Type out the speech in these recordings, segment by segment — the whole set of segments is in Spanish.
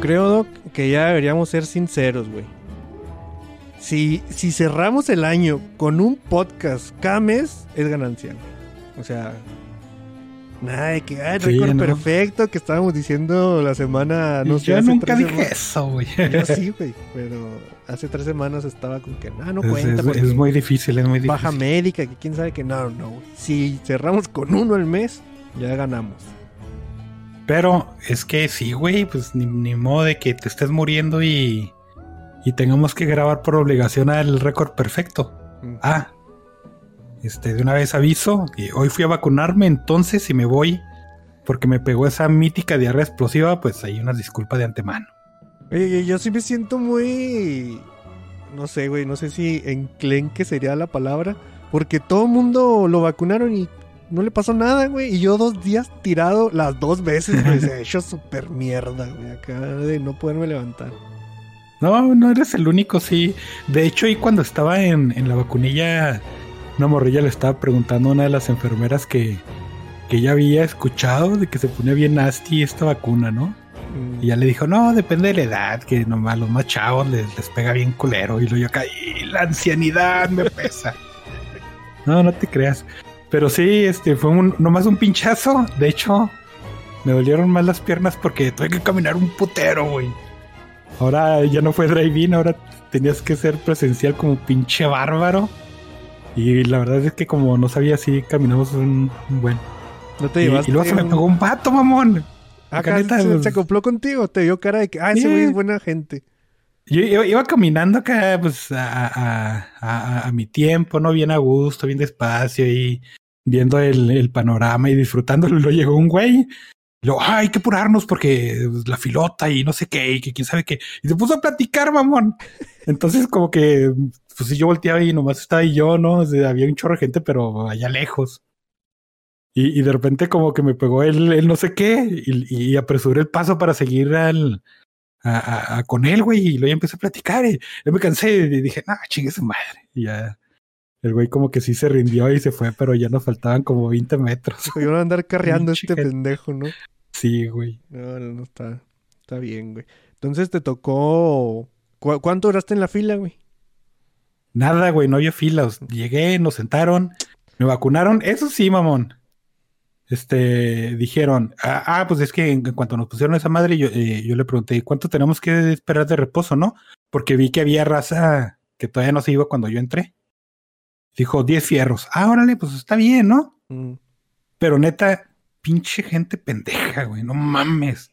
Creo, Doc, que ya deberíamos ser sinceros, güey. Si, si cerramos el año con un podcast cada mes, es ganancia. O sea, nada de que, el Sí, récord ¿no? perfecto que estábamos diciendo la semana, no sé, Yo hace nunca dije semanas. eso, güey. Yo sí, güey, pero hace tres semanas estaba con que, ah, no Es, cuenta. es- es muy difícil, es muy difícil. baja médica, que quién sabe que no, no. güey. Si cerramos con uno al mes, ya ganamos. Pero es que sí, güey, pues ni, ni modo de que te estés muriendo y, y tengamos que grabar por obligación al récord perfecto. Mm. Ah, este, de una vez aviso, que hoy fui a vacunarme, entonces si me voy porque me pegó esa mítica diarrea explosiva, pues hay una disculpa de antemano. Oye, yo sí me siento muy. No sé, güey, no sé si enclenque sería la palabra. Porque todo el mundo lo vacunaron y no le pasó nada, güey. Y yo dos días tirado las dos veces, güey. Se ha hecho súper mierda, güey. Acá de no poderme levantar. No, no eres el único, sí. De hecho, y cuando estaba en, en la vacunilla, una morrilla le estaba preguntando a una de las enfermeras que, que ya había escuchado de que se ponía bien nasty esta vacuna, ¿no? Mm. Y ya le dijo, no, depende de la edad, que nomás los más chavos les, les pega bien culero. Y luego yo "Y la ancianidad me pesa. no, no te creas. Pero sí, este, fue un, nomás un pinchazo. De hecho, me dolieron más las piernas porque tuve que caminar un putero, güey. Ahora ya no fue drive-in, ahora tenías que ser presencial como pinche bárbaro. Y la verdad es que como no sabía si caminamos un, un buen. No te llevaste. y luego se me pegó un vato, mamón. Acá neta, se, se acopló contigo. Te dio cara de que, ah, ese Sí. güey es buena gente. Yo iba, caminando acá, pues, a, a- a- mi tiempo, ¿no? Bien a gusto, bien despacio y viendo el, el panorama y disfrutándolo. Y luego llegó un güey. Y luego, "Ay, hay que apurarnos porque la filota y no sé qué, y que quién sabe qué. Y se puso a platicar, mamón. Entonces, como que, pues, si yo volteaba y nomás estaba ahí yo, ¿no? Había un chorro de gente, pero allá lejos. Y, y de repente, como que me pegó el, el no sé qué, y, y apresuré el paso para seguir al, a, con él, güey, y luego ya empecé a platicar y yo me cansé y dije, no, chingue su madre. Y ya el güey como que sí se rindió y se fue, pero ya nos faltaban como 20 metros. A andar carreando este pendejo, ¿no? Sí, güey. No, no, no, está, está bien, güey. Entonces te tocó. ¿cu- ¿Cuánto duraste en la fila, güey? Nada, güey, no había filas. Llegué, nos sentaron, me vacunaron. Eso sí, mamón. Este, dijeron, ah, ah, pues es que en, en cuanto nos pusieron esa madre, yo, eh, yo le pregunté, ¿cuánto tenemos que esperar de reposo, no? Porque vi que había raza que todavía no se iba cuando yo entré. Dijo, 10 fierros. Ah, órale, pues está bien, ¿no? Mm. Pero neta, pinche gente pendeja, güey, no mames.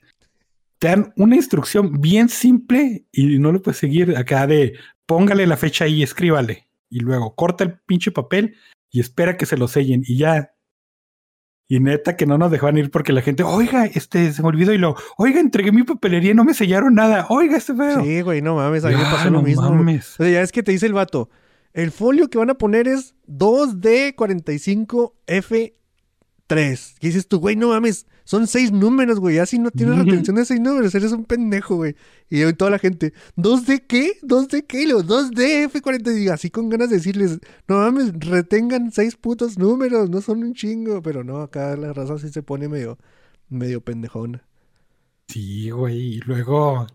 Te dan una instrucción bien simple y no le puedes seguir acá de póngale la fecha ahí y escríbale. Y luego corta el pinche papel y espera que se lo sellen y ya. Y neta que no nos dejaban ir porque la gente, oiga, este se me olvidó y lo, oiga, entregué mi papelería y no me sellaron nada. Oiga, este feo. Sí, güey, no mames, a mí me pasó lo mismo. mames. O sea, ya es que te dice el vato, el folio que van a poner es 2D45F3. Y dices tú, güey, no mames, son seis números, güey. Así no tienes retención de seis números, eres un pendejo, güey. Y yo toda la gente, ¿2D qué? ¿2D qué? Y luego, 2DF40. Y así con ganas de decirles, no mames, retengan seis putos números, no son un chingo. Pero no, acá la raza sí se pone medio, medio pendejona. Sí, güey. Y luego,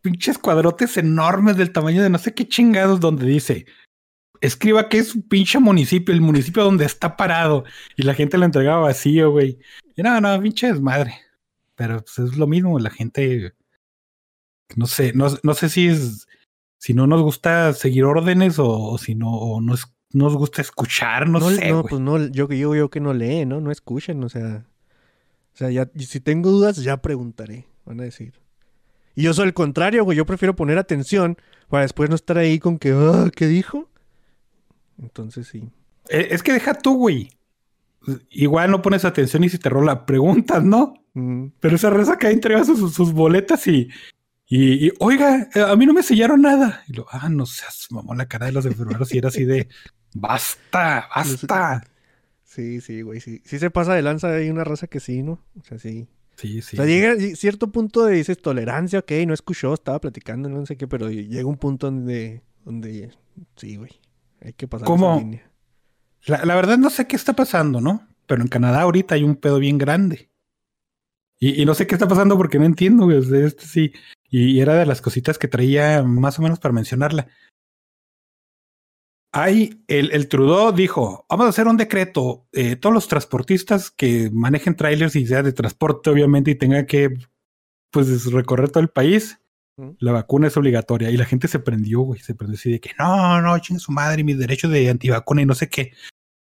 pinches cuadrotes enormes del tamaño de no sé qué chingados donde dice, escriba que es un pinche municipio, el municipio donde está parado. Y la gente lo entregaba vacío, güey. Y no, no, pinche desmadre. Pero pues es lo mismo, la gente, no sé, no, no sé si es, si no nos gusta seguir órdenes o, o si no, o no es- nos gusta escuchar, no, No, sé, no, güey. pues no, yo que yo, yo que no leen, ¿no? No escuchan, o sea. O sea, ya, si tengo dudas, ya preguntaré, van a decir. Y yo soy el contrario, güey. Yo prefiero poner atención para después no estar ahí con que, ah, ¿qué dijo? Entonces sí. Eh, Es que deja tú, güey. igual no pones atención y si te rola preguntas, ¿no? Mm. Pero esa raza que entrega sus, sus boletas y, y, y, oiga, eh, a mí no me sellaron nada. Y lo, ah, no seas mamón la cara de los enfermeros y era así de basta, basta. Sí, sí, güey, sí. Sí se pasa de lanza, hay una raza que sí, ¿no? O sea, sí. Sí, sí. O sea, llega y- cierto punto de dices tolerancia, ok, no escuchó, estaba platicando, no sé qué, pero llega un punto donde, donde sí, güey, hay que pasar ¿Cómo? esa línea. La, la verdad no sé qué está pasando, ¿no? Pero en Canadá ahorita hay un pedo bien grande. Y, y no sé qué está pasando porque no entiendo, güey. este sí. Y era de las cositas que traía más o menos para mencionarla. Hay, el, el Trudeau dijo, vamos a hacer un decreto, eh, todos los transportistas que manejen trailers y sea de transporte, obviamente, y tengan que, pues, recorrer todo el país. La vacuna es obligatoria. Y la gente se prendió, güey, se prendió así de que, no, no, chingue su madre, mis derechos de antivacuna y no sé qué.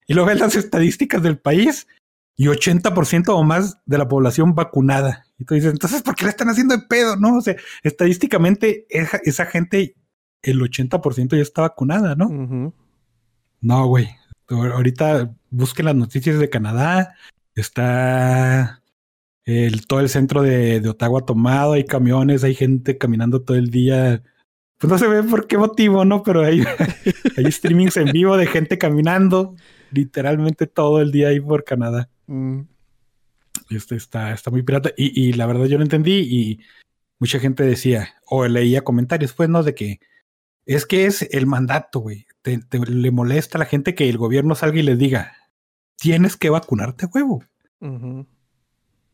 Y luego ves las estadísticas del país y 80% o más de la población vacunada. Y tú dices, entonces, ¿por qué le están haciendo de pedo? No, o sea, estadísticamente esa, esa gente, el 80% ya está vacunada, ¿no? No, güey. Ahor- Ahorita busquen las noticias de Canadá. Está el, todo el centro de, de Ottawa tomado. Hay camiones, hay gente caminando todo el día. Pues no se ve por qué motivo, ¿no? Pero hay, hay streamings en vivo de gente caminando literalmente todo el día ahí por Canadá. Mm. Este está, está muy pirata. Y, y la verdad yo no entendí. Y mucha gente decía, o leía comentarios, pues, ¿no? De que es que es el mandato, güey. Te, te- le molesta a la gente que el gobierno salga y les diga, tienes que vacunarte, huevo.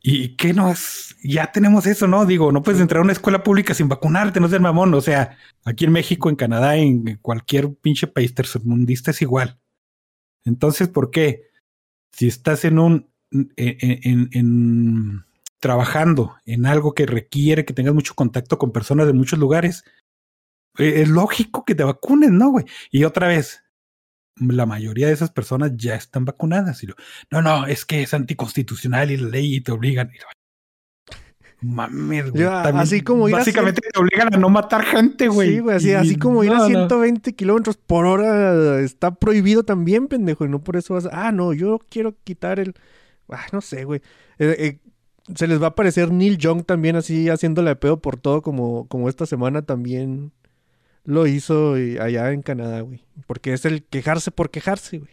¿Y qué no es? Ya tenemos eso, ¿no? Digo, no puedes entrar a una escuela pública sin vacunarte, no seas mamón. O sea, aquí en México, en Canadá, en cualquier pinche país tercermundista es igual. Entonces, ¿por qué? Si estás en un, en, en- en- trabajando en algo que requiere que tengas mucho contacto con personas de muchos lugares, eh, es lógico que te vacunes, ¿no, güey? Y otra vez, la mayoría de esas personas ya están vacunadas. Y no, no, es que es anticonstitucional y la ley y te obligan. Y Mames, güey. También así como ir a Básicamente te obligan a no matar gente, güey. Sí, güey, así, Y- así como ir a no, no. 120 kilómetros por hora está prohibido también, pendejo, y no por eso vas. Ah, no, yo quiero quitar el... Ah, no sé, güey. Eh, eh, se les va a aparecer Neil Young también así haciéndole de pedo por todo como, como esta semana también lo hizo allá en Canadá, güey. Porque es el quejarse por quejarse, güey.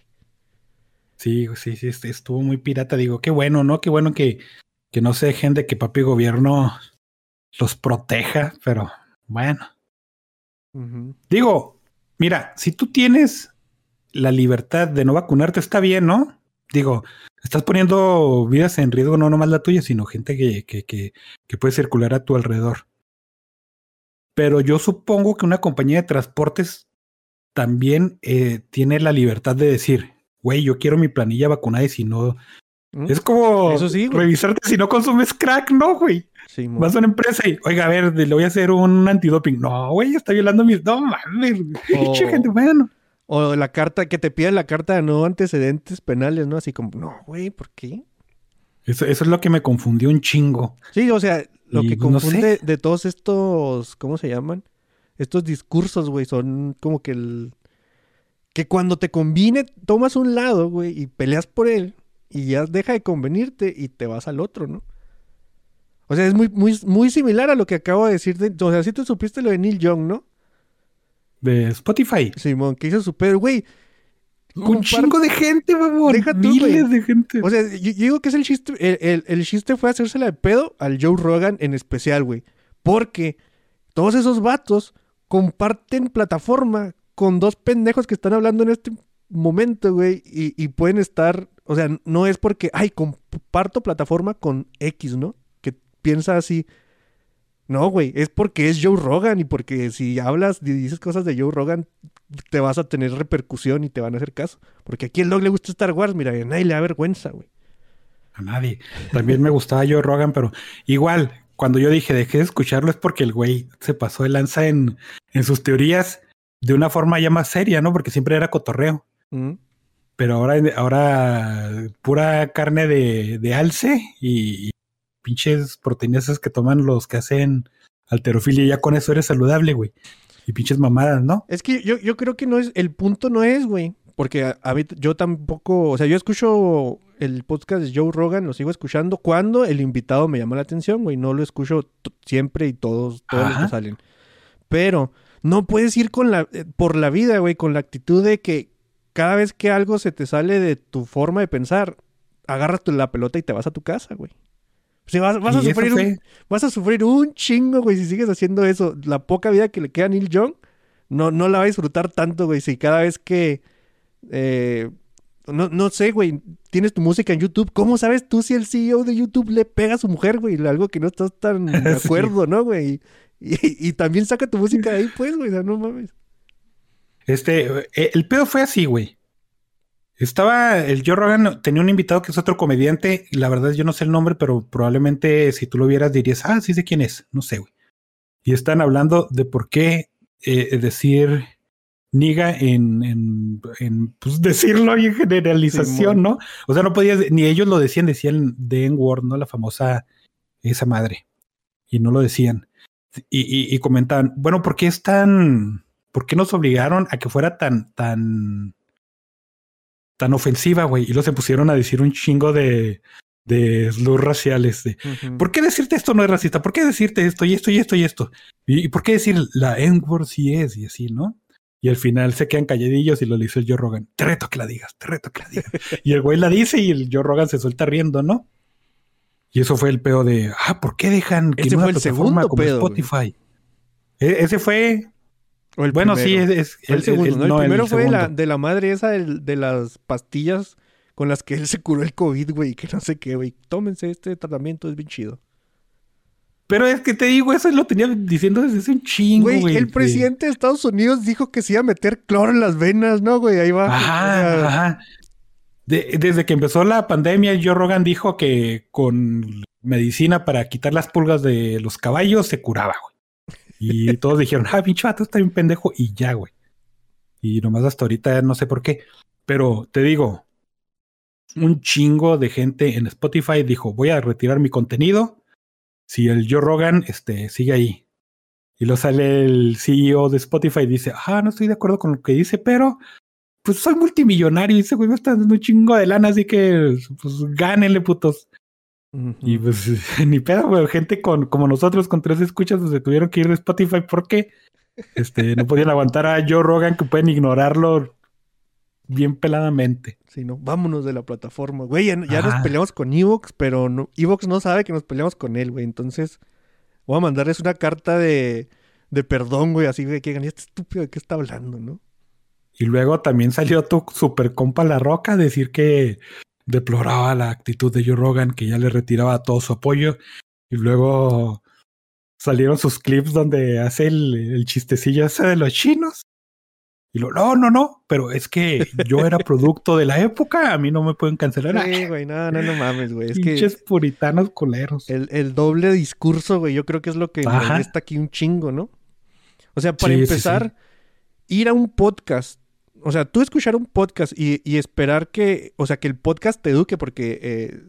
Sí, sí, sí, est- estuvo muy pirata. Digo, qué bueno, ¿no? Qué bueno que, que no se dejen de que papi gobierno los proteja, pero bueno. Digo, mira, si tú tienes la libertad de no vacunarte, está bien, ¿no? Digo, estás poniendo vidas en riesgo, no nomás la tuya, sino gente que, que, que, que puede circular a tu alrededor. Pero yo supongo que una compañía de transportes también eh, tiene la libertad de decir, güey, yo quiero mi planilla vacunada y si no... ¿Mm? Es como Eso sí, revisarte si no consumes crack, ¿no, güey? Sí, Vas a una empresa y, oiga, a ver, le voy a hacer un antidoping. No, güey, está violando mis. No mames. Gente, bueno. O la carta, que te piden la carta de no antecedentes penales, ¿no? Así como, no, güey, ¿por qué? Eso, eso es lo que me confundió un chingo. Sí, o sea, lo Y, que no confunde sé. de todos estos, ¿cómo se llaman? Estos discursos, güey, son como que el... Que cuando te conviene, tomas un lado, güey, y peleas por él, y ya deja de convenirte y te vas al otro, ¿no? O sea, es muy, muy, muy similar a lo que acabo de decir. De, o sea, si tú supiste lo de Neil Young, ¿no? De Spotify. Simón, que hizo su pedo, güey. Un chingo de gente, mamón. Deja tú, Miles de gente. O sea, yo, yo digo que es el chiste. El, el- el chiste fue hacérsela de pedo al Joe Rogan en especial, güey. Porque todos esos vatos comparten plataforma con dos pendejos que están hablando en este momento, güey. Y, y pueden estar. O sea, no es porque, ay, comparto plataforma con X, ¿no? Que piensa así. No, güey, es porque es Joe Rogan y porque si hablas y dices cosas de Joe Rogan, te vas a tener repercusión y te van a hacer caso. Porque aquí el dog le gusta Star Wars, mira, a nadie le da vergüenza, güey. A nadie. También me gustaba Joe Rogan, pero igual, cuando yo dije dejé de escucharlo es porque el güey se pasó de lanza en, en sus teorías de una forma ya más seria, ¿no? Porque siempre era cotorreo. Mm. Pero ahora, ahora pura carne de, de alce y, y pinches proteínas esas que toman los que hacen alterofilia y ya con eso eres saludable, güey. Y pinches mamadas, ¿no? Es que yo, yo creo que no es, el punto no es, güey. Porque a, a mí, yo tampoco, o sea, yo escucho el podcast de Joe Rogan lo sigo escuchando cuando el invitado me llama la atención, güey. No lo escucho siempre y todos, todos los que salen. Pero no puedes ir con la, eh, por la vida, güey, con la actitud de que cada vez que algo se te sale de tu forma de pensar, agarras la pelota y te vas a tu casa, güey. O sea, vas, vas a sufrir un, vas a sufrir un chingo, güey, si sigues haciendo eso. La poca vida que le queda a Neil Young, no, no la va a disfrutar tanto, güey, si cada vez que... eh, no, no sé, güey, tienes tu música en YouTube. ¿Cómo sabes tú si el CEO de YouTube le pega a su mujer, güey? Algo que no estás tan de Sí. acuerdo, ¿no, güey? Y, y también saca tu música de ahí, pues, güey, o sea, no mames. Este, eh, el pedo fue así, güey. Estaba el Joe Rogan, tenía un invitado que es otro comediante. y La verdad, yo no sé el nombre, pero probablemente si tú lo vieras dirías, ah, sí sé quién es. No sé, güey. Y están hablando de por qué eh, decir niga en, en, en, pues decirlo y en generalización. ¿no? O sea, no podías, ni ellos lo decían, decían the N-word, ¿no? La famosa, esa madre. Y no lo decían. Y, y, y comentaban, bueno, ¿por qué es tan, por qué nos obligaron a que fuera tan, tan, tan ofensiva, güey? Y luego se pusieron a decir un chingo de, de slurs raciales. De. ¿Por qué decirte esto no es racista? ¿Por qué decirte esto y esto y esto y esto? ¿Y, y por qué decir la N-word sí es y así, no? Y al final se quedan calladillos y lo dice el Joe Rogan. Te reto que la digas, te reto que la digas. y el güey la dice y el Joe Rogan se suelta riendo, ¿no? Y eso fue el peo de, ah, ¿por qué dejan que Ese en una fue el plataforma segundo como pedo. Spotify? E- ese fue, O el bueno, sí, primero. es, es- Fue el, el- segundo, el- ¿no? El no, primero fue de la, de la madre esa de las pastillas con las que él se curó el COVID, güey, que no sé qué, güey. Tómense este tratamiento, es bien chido. Pero es que te digo, eso lo tenía diciendo desde hace un chingo, Güey, güey. el de- presidente de Estados Unidos dijo que se iba a meter cloro en las venas, ¿no, güey? Ahí va. O Ajá, sea, ajá. De- desde que empezó la pandemia, Joe Rogan dijo que con medicina para quitar las pulgas de los caballos se curaba, güey. Y todos dijeron, ah, pinche vato está bien pendejo, y ya, güey. Y nomás hasta ahorita no sé por qué. Pero te digo, un chingo de gente en Spotify dijo, voy a retirar mi contenido si el Joe Rogan este, sigue ahí. Y luego sale el CEO de Spotify y dice, ah, no estoy de acuerdo con lo que dice, pero pues soy multimillonario y ese güey me está dando un chingo de lana, así que pues gánenle, putos. Y pues ni pedo, güey. Gente con, como nosotros con tres escuchas pues, se tuvieron que ir de Spotify porque este, no podían aguantar a Joe Rogan que pueden ignorarlo bien peladamente. Sí, no, vámonos de la plataforma. Güey, ya, ya nos Ajá. peleamos con Evox, pero no, Evox no sabe que nos peleamos con él, güey. Entonces, voy a mandarles una carta de, de perdón, güey, así, güey, que digan, "¿Y este estúpido de qué está hablando, ¿no? Y luego también salió tu super compa La Roca a decir que deploraba la actitud de Joe Rogan, que ya le retiraba todo su apoyo. Y luego salieron sus clips donde hace el, el chistecillo ese de los chinos. Y lo, no, no, no, pero es que yo era producto de la época, a mí no me pueden cancelar. Sí, güey, no, no, no mames, güey. Es que Pinches puritanos culeros. el, el doble discurso, güey, yo creo que es lo que molesta aquí un chingo, ¿no? O sea, para Sí, sí, empezar, ir a un podcast, o sea, tú escuchar un podcast y, esperar que, o sea, que el podcast te eduque, porque eh,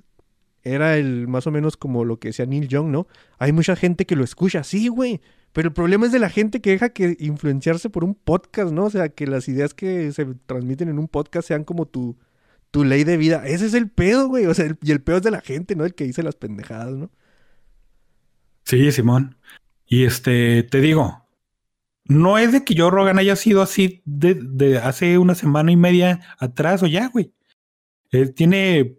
era el más o menos como lo que decía Neil Young, ¿no? Hay mucha gente que lo escucha, sí, güey. Pero el problema es de la gente que deja que influenciarse por un podcast, ¿no? O sea, que las ideas que se transmiten en un podcast sean como tu, tu ley de vida. Ese es el pedo, güey. O sea, y el pedo es de la gente, ¿no? El que dice las pendejadas, ¿no? Sí, Simón. Y este, te digo, no es de que Joe Rogan haya sido así de, de hace una semana y media atrás o ya, güey. Él tiene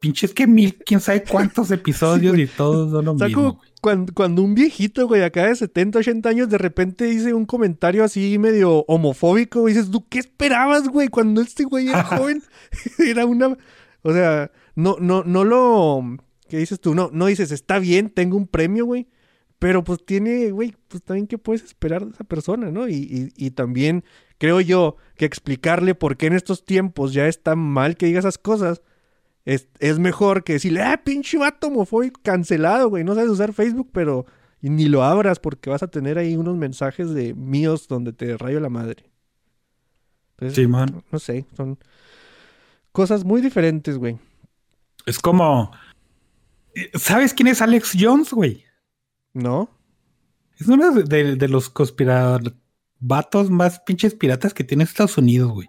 pinches que mil, quién sabe cuántos episodios y todos son lo O sea, mismo. como cuando, cuando un viejito, güey, acá de 70, 80 años, de repente dice un comentario así medio homofóbico, dices, ¿tú qué esperabas, güey? Cuando este güey era joven, era una... O sea, no, no, no lo... ¿Qué dices tú? No, no dices, está bien, tengo un premio, güey. Pero pues tiene, güey, pues también qué puedes esperar de esa persona, ¿no? Y, y, y también creo yo que explicarle por qué en estos tiempos ya está mal que diga esas cosas, es, es mejor que decirle, ah, pinche vato homofóbico cancelado, güey. No sabes usar Facebook, pero ni lo abras porque vas a tener ahí unos mensajes de míos donde te rayo la madre. Entonces, Simón. no sé, son cosas muy diferentes, güey. Es como. ¿Sabes quién es Alex Jones, güey? ¿No? Es uno de, de los conspiravatos más pinches piratas que tiene Estados Unidos, güey.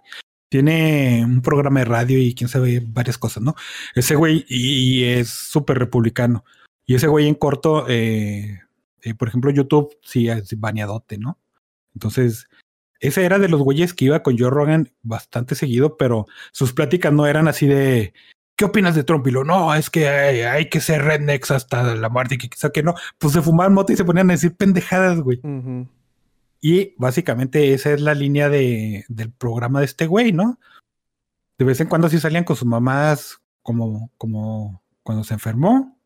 tiene un programa de radio y quién sabe varias cosas, ¿no? Ese güey y, es súper republicano. Y ese güey en corto, eh, eh, por ejemplo, YouTube sí es baneadote, ¿no? Entonces, ese era de los güeyes que iba con Joe Rogan bastante seguido, pero sus pláticas no eran así de ¿qué opinas de Trump? Y lo, no, es que hay, que ser rednecks hasta la muerte, y que quizá que no. Pues se fumaban moto y se ponían a decir pendejadas, güey. Y básicamente esa es la línea de, del programa de este güey, ¿no? De vez en cuando sí salían con sus mamás como, como cuando se enfermó.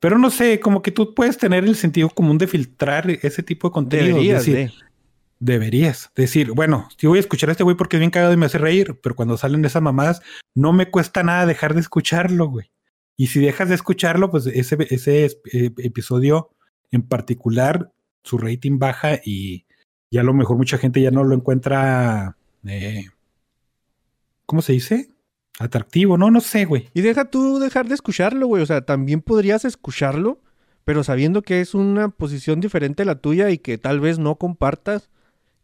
Pero no sé, como que tú puedes tener el sentido común de filtrar ese tipo de contenido. decir, deberías decir, bueno, si voy a escuchar a este güey porque es bien cagado y me hace reír, pero cuando salen esas mamadas, no me cuesta nada dejar de escucharlo, güey. Y si dejas de escucharlo, pues ese, ese eh, episodio en particular, su rating baja y ya a lo mejor mucha gente ya no lo encuentra, eh, ¿cómo se dice? Atractivo, no, no sé, güey. Y deja tú dejar de escucharlo, güey. O sea, también podrías escucharlo, pero sabiendo que es una posición diferente a la tuya y que tal vez no compartas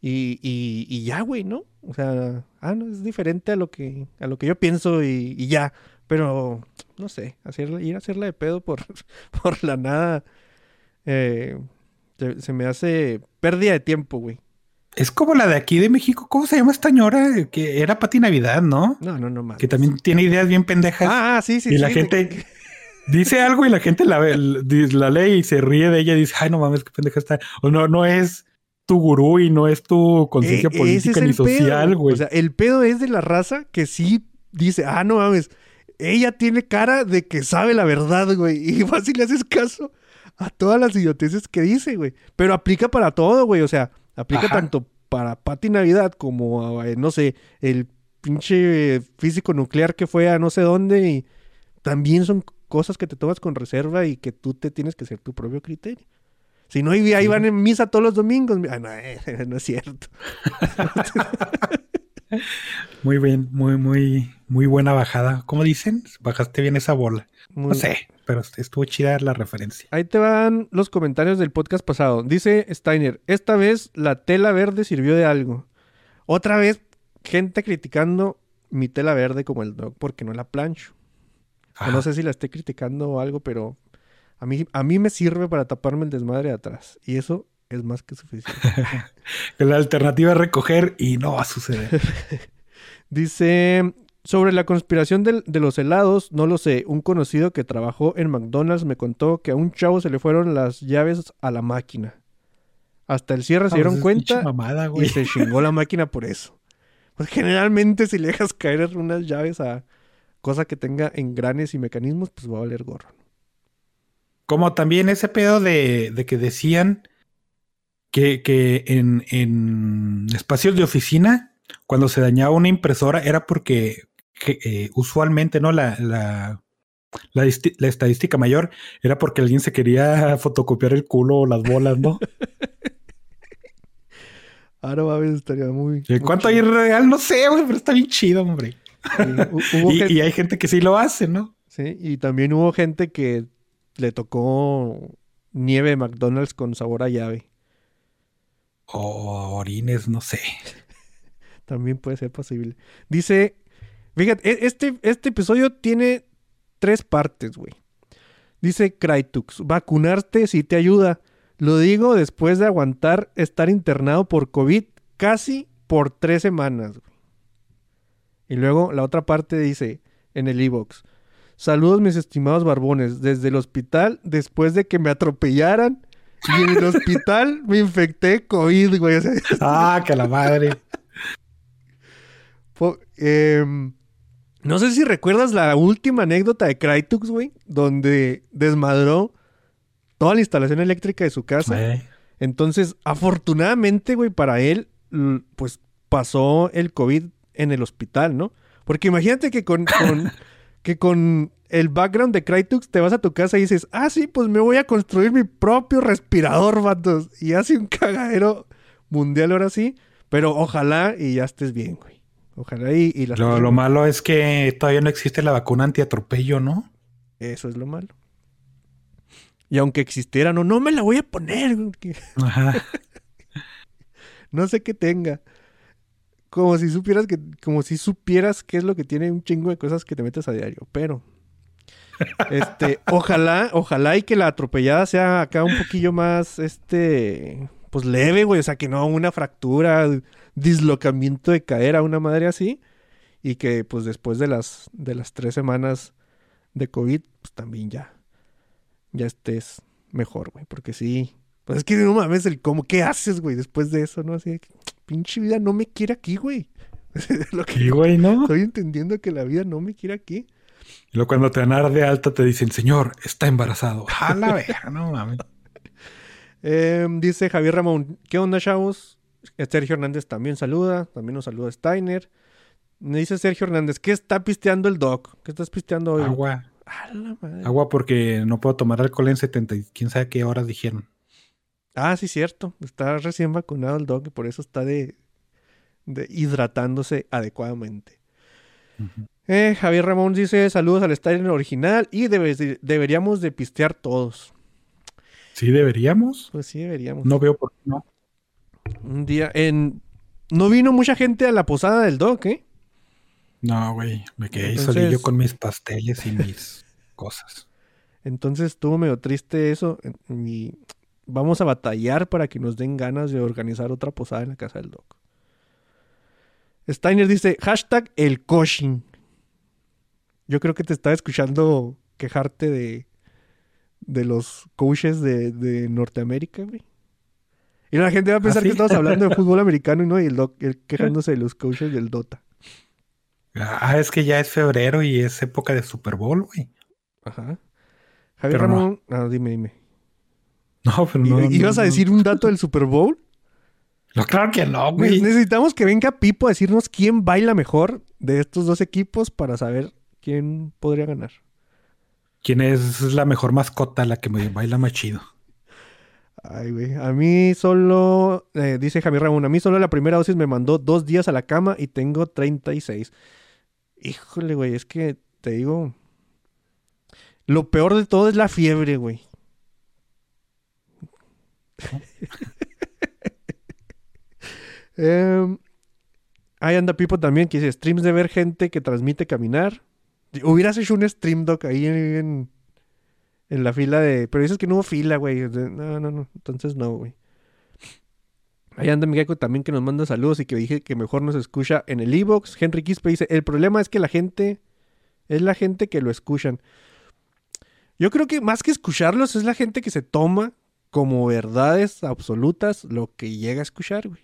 y, y, y ya, güey, ¿no? O sea, ah, no, es diferente a lo que, a lo que yo pienso y, y ya. Pero, no sé, hacer, ir a hacerla de pedo por, por la nada. Eh, se, me hace pérdida de tiempo, güey. Es como la de aquí de México. ¿Cómo se llama esta ñora? Que era Pati Navidad, ¿no? No, no, no más. Que también tiene ideas bien pendejas. Ah, sí, sí. Y la gente dice algo y la gente la, la lee y se ríe de ella y dice, ay, no mames, qué pendeja está. O no, no es tu gurú y no es tu conciencia e, política ni social, güey. O sea, el pedo es de la raza que sí dice, ah, no mames, ella tiene cara de que sabe la verdad, güey. Y y le haces caso a todas las idioteces que dice, güey. Pero aplica para todo, güey. O sea, aplica tanto para Pati Navidad como, eh, no sé, el pinche físico nuclear que fue a no sé dónde. Y también son cosas que te tomas con reserva y que tú te tienes que hacer tu propio criterio. Si no, ahí van en misa todos los domingos. Ah, no, eh, no es cierto. muy bien, muy, muy, muy buena bajada. ¿Cómo dicen? Bajaste bien esa bola. No sé, pero estuvo chida la referencia. Ahí te van los comentarios del podcast pasado. Dice Steiner, esta vez la tela verde sirvió de algo. Otra vez, gente criticando mi tela verde como el dog porque no la plancho. no sé si la esté criticando o algo, pero a mí, a mí me sirve para taparme el desmadre de atrás. Y eso es más que suficiente. la alternativa es recoger y no va a suceder. Dice, sobre la conspiración de, los helados, no lo sé. Un conocido que trabajó en McDonald's me contó que a un chavo se le fueron las llaves a la máquina. Hasta el cierre se ah, dieron pues cuenta y se chingó la máquina por eso. Pues generalmente si le dejas caer unas llaves a cosa que tenga engranes y mecanismos, pues va a valer gorro. Como también ese pedo de, que decían que, en, espacios de oficina, cuando se dañaba una impresora, era porque eh, usualmente, ¿no? La, la, la, estadística mayor era porque alguien se quería fotocopiar el culo o las bolas, ¿no? Ahora va a ver, estaría muy. ¿Cuánto hay real? No sé, güey, pero está bien chido, hombre. y, y, hay gente que sí lo hace, ¿no? Sí, y también hubo gente que le tocó nieve de McDonald's con sabor a llave. O orines, no sé. También puede ser posible. Dice, fíjate, e-, este, este episodio tiene tres partes, güey. Dice Crytux, vacunarte si te ayuda. Lo digo después de aguantar estar internado por COVID casi por tres semanas. Güey. Y luego la otra parte dice en el e-box, Saludos mis estimados barbones. Desde el hospital, después de que me atropellaran, y en el hospital me infecté COVID, güey. ah, que la madre. Em, no sé si recuerdas la última anécdota de Crytux, güey, donde desmadró toda la instalación eléctrica de su casa. Entonces, afortunadamente, güey, para él, pues pasó el COVID en el hospital, ¿no? Porque imagínate que con, que con el background de Crytux te vas a tu casa y dices, ah, sí, pues me voy a construir mi propio respirador, vatos. Y hace un cagadero mundial ahora sí. Pero ojalá y ya estés bien, güey. Ojalá y, y lo, lo, malo es que todavía no existe la vacuna antiatropello, ¿no? Eso es lo malo. Y aunque existiera, no, no me la voy a poner. Ajá. no sé qué tenga. Como si supieras que, como si supieras qué es lo que tiene un chingo de cosas que te metes a diario. Pero, este, ojalá, ojalá y que la atropellada sea acá un poquillo más, este, pues leve, güey. O sea, que no una fractura, dislocamiento de cadera, una madre así. Y que, pues, después de las, de las tres semanas de COVID, pues también ya, ya estés mejor, güey. Porque sí, pues es que no mames, el cómo, ¿qué haces, güey, después de eso, no? Así de que, pinche vida no me quiere aquí, güey. Lo que Sí, güey, ¿no? estoy entendiendo que la vida no me quiere aquí. Y luego cuando te dar de alta te dicen, señor, está embarazado. A la verga, no mames. Eh, dice Javier Ramón, ¿qué onda, chavos? Sergio Hernández también saluda, también nos saluda Steiner. Me dice Sergio Hernández, ¿qué está pisteando el doc? ¿Qué estás pisteando hoy? Agua. A la madre. Agua porque no puedo tomar alcohol en 70 y quién sabe qué horas dijeron. Ah, sí, cierto. Está recién vacunado el doc y por eso está de, de hidratándose adecuadamente. Eh, Javier Ramón dice saludos al Steiner original y debe- deberíamos de pistear todos. ¿Sí deberíamos? Pues sí, deberíamos. No veo por qué no. Un día en... No vino mucha gente a la posada del doc, ¿eh? No, güey. Me quedé Entonces- solillo con mis pasteles y mis cosas. Entonces estuvo medio triste eso. Y vamos a batallar para que nos den ganas de organizar otra posada en la casa del doc. Steiner dice, hashtag el coaching. Yo creo que te estaba escuchando quejarte de, de los coaches de, de Norteamérica, güey. Y la gente va a pensar ¿Ah, sí? que estamos hablando de fútbol americano y no, y el doc él quejándose de los coaches del Dota. Ah, es que ya es febrero y es época de Super Bowl, güey. Ajá. Javier Pero no. Ramón, ah, dime, dime. No, pero ¿I- no. ¿Ibas no, a no. decir un dato del Super Bowl? No, claro que no, güey. Necesitamos que venga Pipo a decirnos quién baila mejor de estos dos equipos para saber quién podría ganar. ¿Quién es la mejor mascota, la que me baila más chido? Ay, güey. A mí solo, eh, dice Javier Ramón, a mí solo la primera dosis me mandó dos días a la cama y tengo 36. Híjole, güey, es que te digo, lo peor de todo es la fiebre, güey. Em, ahí anda Pipo también, que dice streams de ver gente que transmite caminar. Hubieras hecho un stream, doc, ahí en, en la fila de... Pero dices que no hubo fila, güey. No, no, no. Entonces no, güey. Ahí anda Miguel también que nos manda saludos y que dije que mejor nos escucha en el Evox. Henry Quispe dice, el problema es que la gente... Es la gente que lo escuchan. Yo creo que más que escucharlos es la gente que se toma como verdades absolutas lo que llega a escuchar, güey.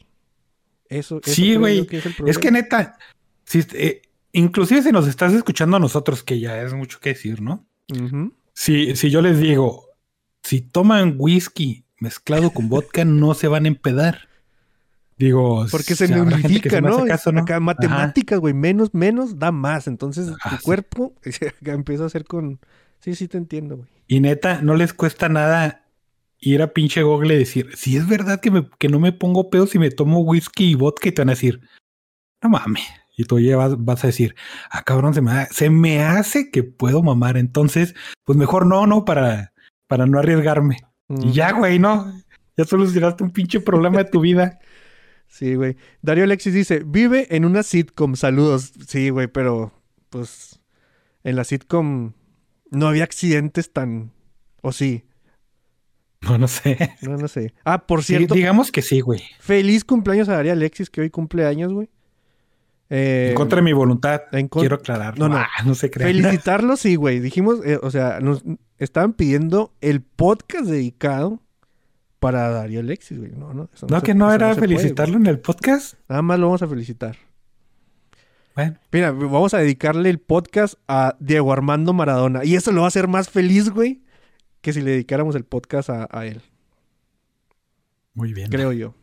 Eso, eso Sí, güey. que es, el Es que neta, si, eh, inclusive si nos estás escuchando a nosotros, que ya es mucho que decir, ¿no? Ujú. Si, si yo les digo, si toman whisky mezclado con vodka, no se van a empedar. Digo, Porque se me ¿no? caso, ¿no? Acá matemáticas, güey, menos, menos da más. Entonces Ah, tu cuerpo empieza a hacer con... Sí, sí te entiendo, güey. Y neta, no les cuesta nada ir a pinche Google y decir, si es verdad que, me- que no me pongo pedo si me tomo whisky y vodka y te van a decir, no mames. Y tú ya vas, vas a decir, ah, cabrón, se me, ha- se me hace que puedo mamar. Entonces, pues mejor no, no, para, para no arriesgarme. Y ya, güey, no. Ya solucionaste un pinche problema de tu vida. Sí, güey. Darío Alexis dice, vive en una sitcom, saludos. Sí, güey, pero pues en la sitcom no había accidentes tan... O sí, No, no sé. no, no sé. Ah, por Sí, cierto, digamos que sí, güey. feliz cumpleaños a Darío Alexis, que hoy cumple años, güey. Eh, En contra de mi voluntad. en con- Quiero aclarar. No, no. Ah, no se crean. Felicitarlo, sí, güey. Dijimos, eh, o sea, nos estaban pidiendo el podcast dedicado para Darío Alexis, güey. No, no. eso No, se- que no era puede, felicitarlo en el podcast. Nada más lo vamos a felicitar. Bueno, Mira, vamos a dedicarle el podcast a Diego Armando Maradona. Y eso lo va a hacer más feliz, güey, que si le dedicáramos el podcast a, a él, muy bien. creo yo.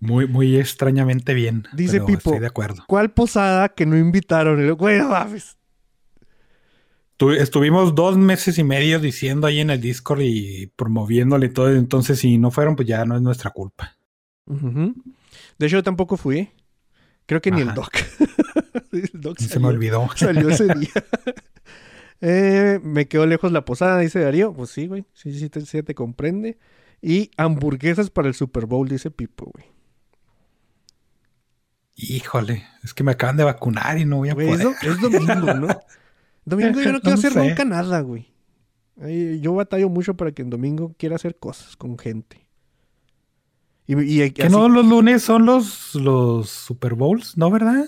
Muy, muy extrañamente bien. Dice Pipo. Estoy de acuerdo. ¿Cuál posada que no invitaron? Y Güey, no mames. Tu- estuvimos dos meses y medio diciendo ahí en el Discord y promoviéndole y todo. Entonces, si no fueron, pues ya no es nuestra culpa. De hecho, yo tampoco fui. Creo que ni el. Doc. el Doc Se me salió. olvidó. Salió ese día. Eh, me quedó lejos la posada, dice Darío. Pues sí, güey. Sí, sí, te, sí te comprende. Y hamburguesas para el Super Bowl, dice Pipo, güey. Híjole, es que me acaban de vacunar y no voy a Güey, poder. es, do- es domingo, ¿no? Domingo yo no quiero No hacer sé. nunca nada, güey. Yo batallo mucho para que en domingo quiera hacer cosas con gente. Y, y Que no los lunes son los, los Super Bowls, ¿no, verdad?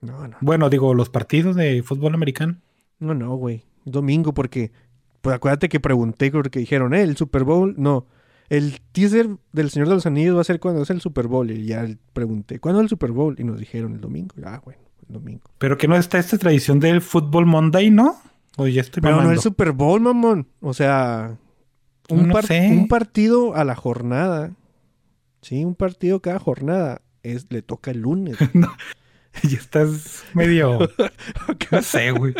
No, no, Bueno, digo, los partidos de fútbol americano. No, no, güey. Domingo porque, pues acuérdate que pregunté porque dijeron, eh, el Super Bowl, no. El teaser del Señor de los Anillos va a ser cuando es el Super Bowl. Y ya pregunté, ¿cuándo es el Super Bowl? Y nos dijeron el domingo. Ah, bueno, el domingo. Pero que no está esta tradición del fútbol Monday, ¿no? O ya estoy Pero no el Super Bowl, mamón. O sea, un, No par- sé. un partido a la jornada. Sí, un partido cada jornada. Es, le toca el lunes. Ya estás medio... no sé, güey.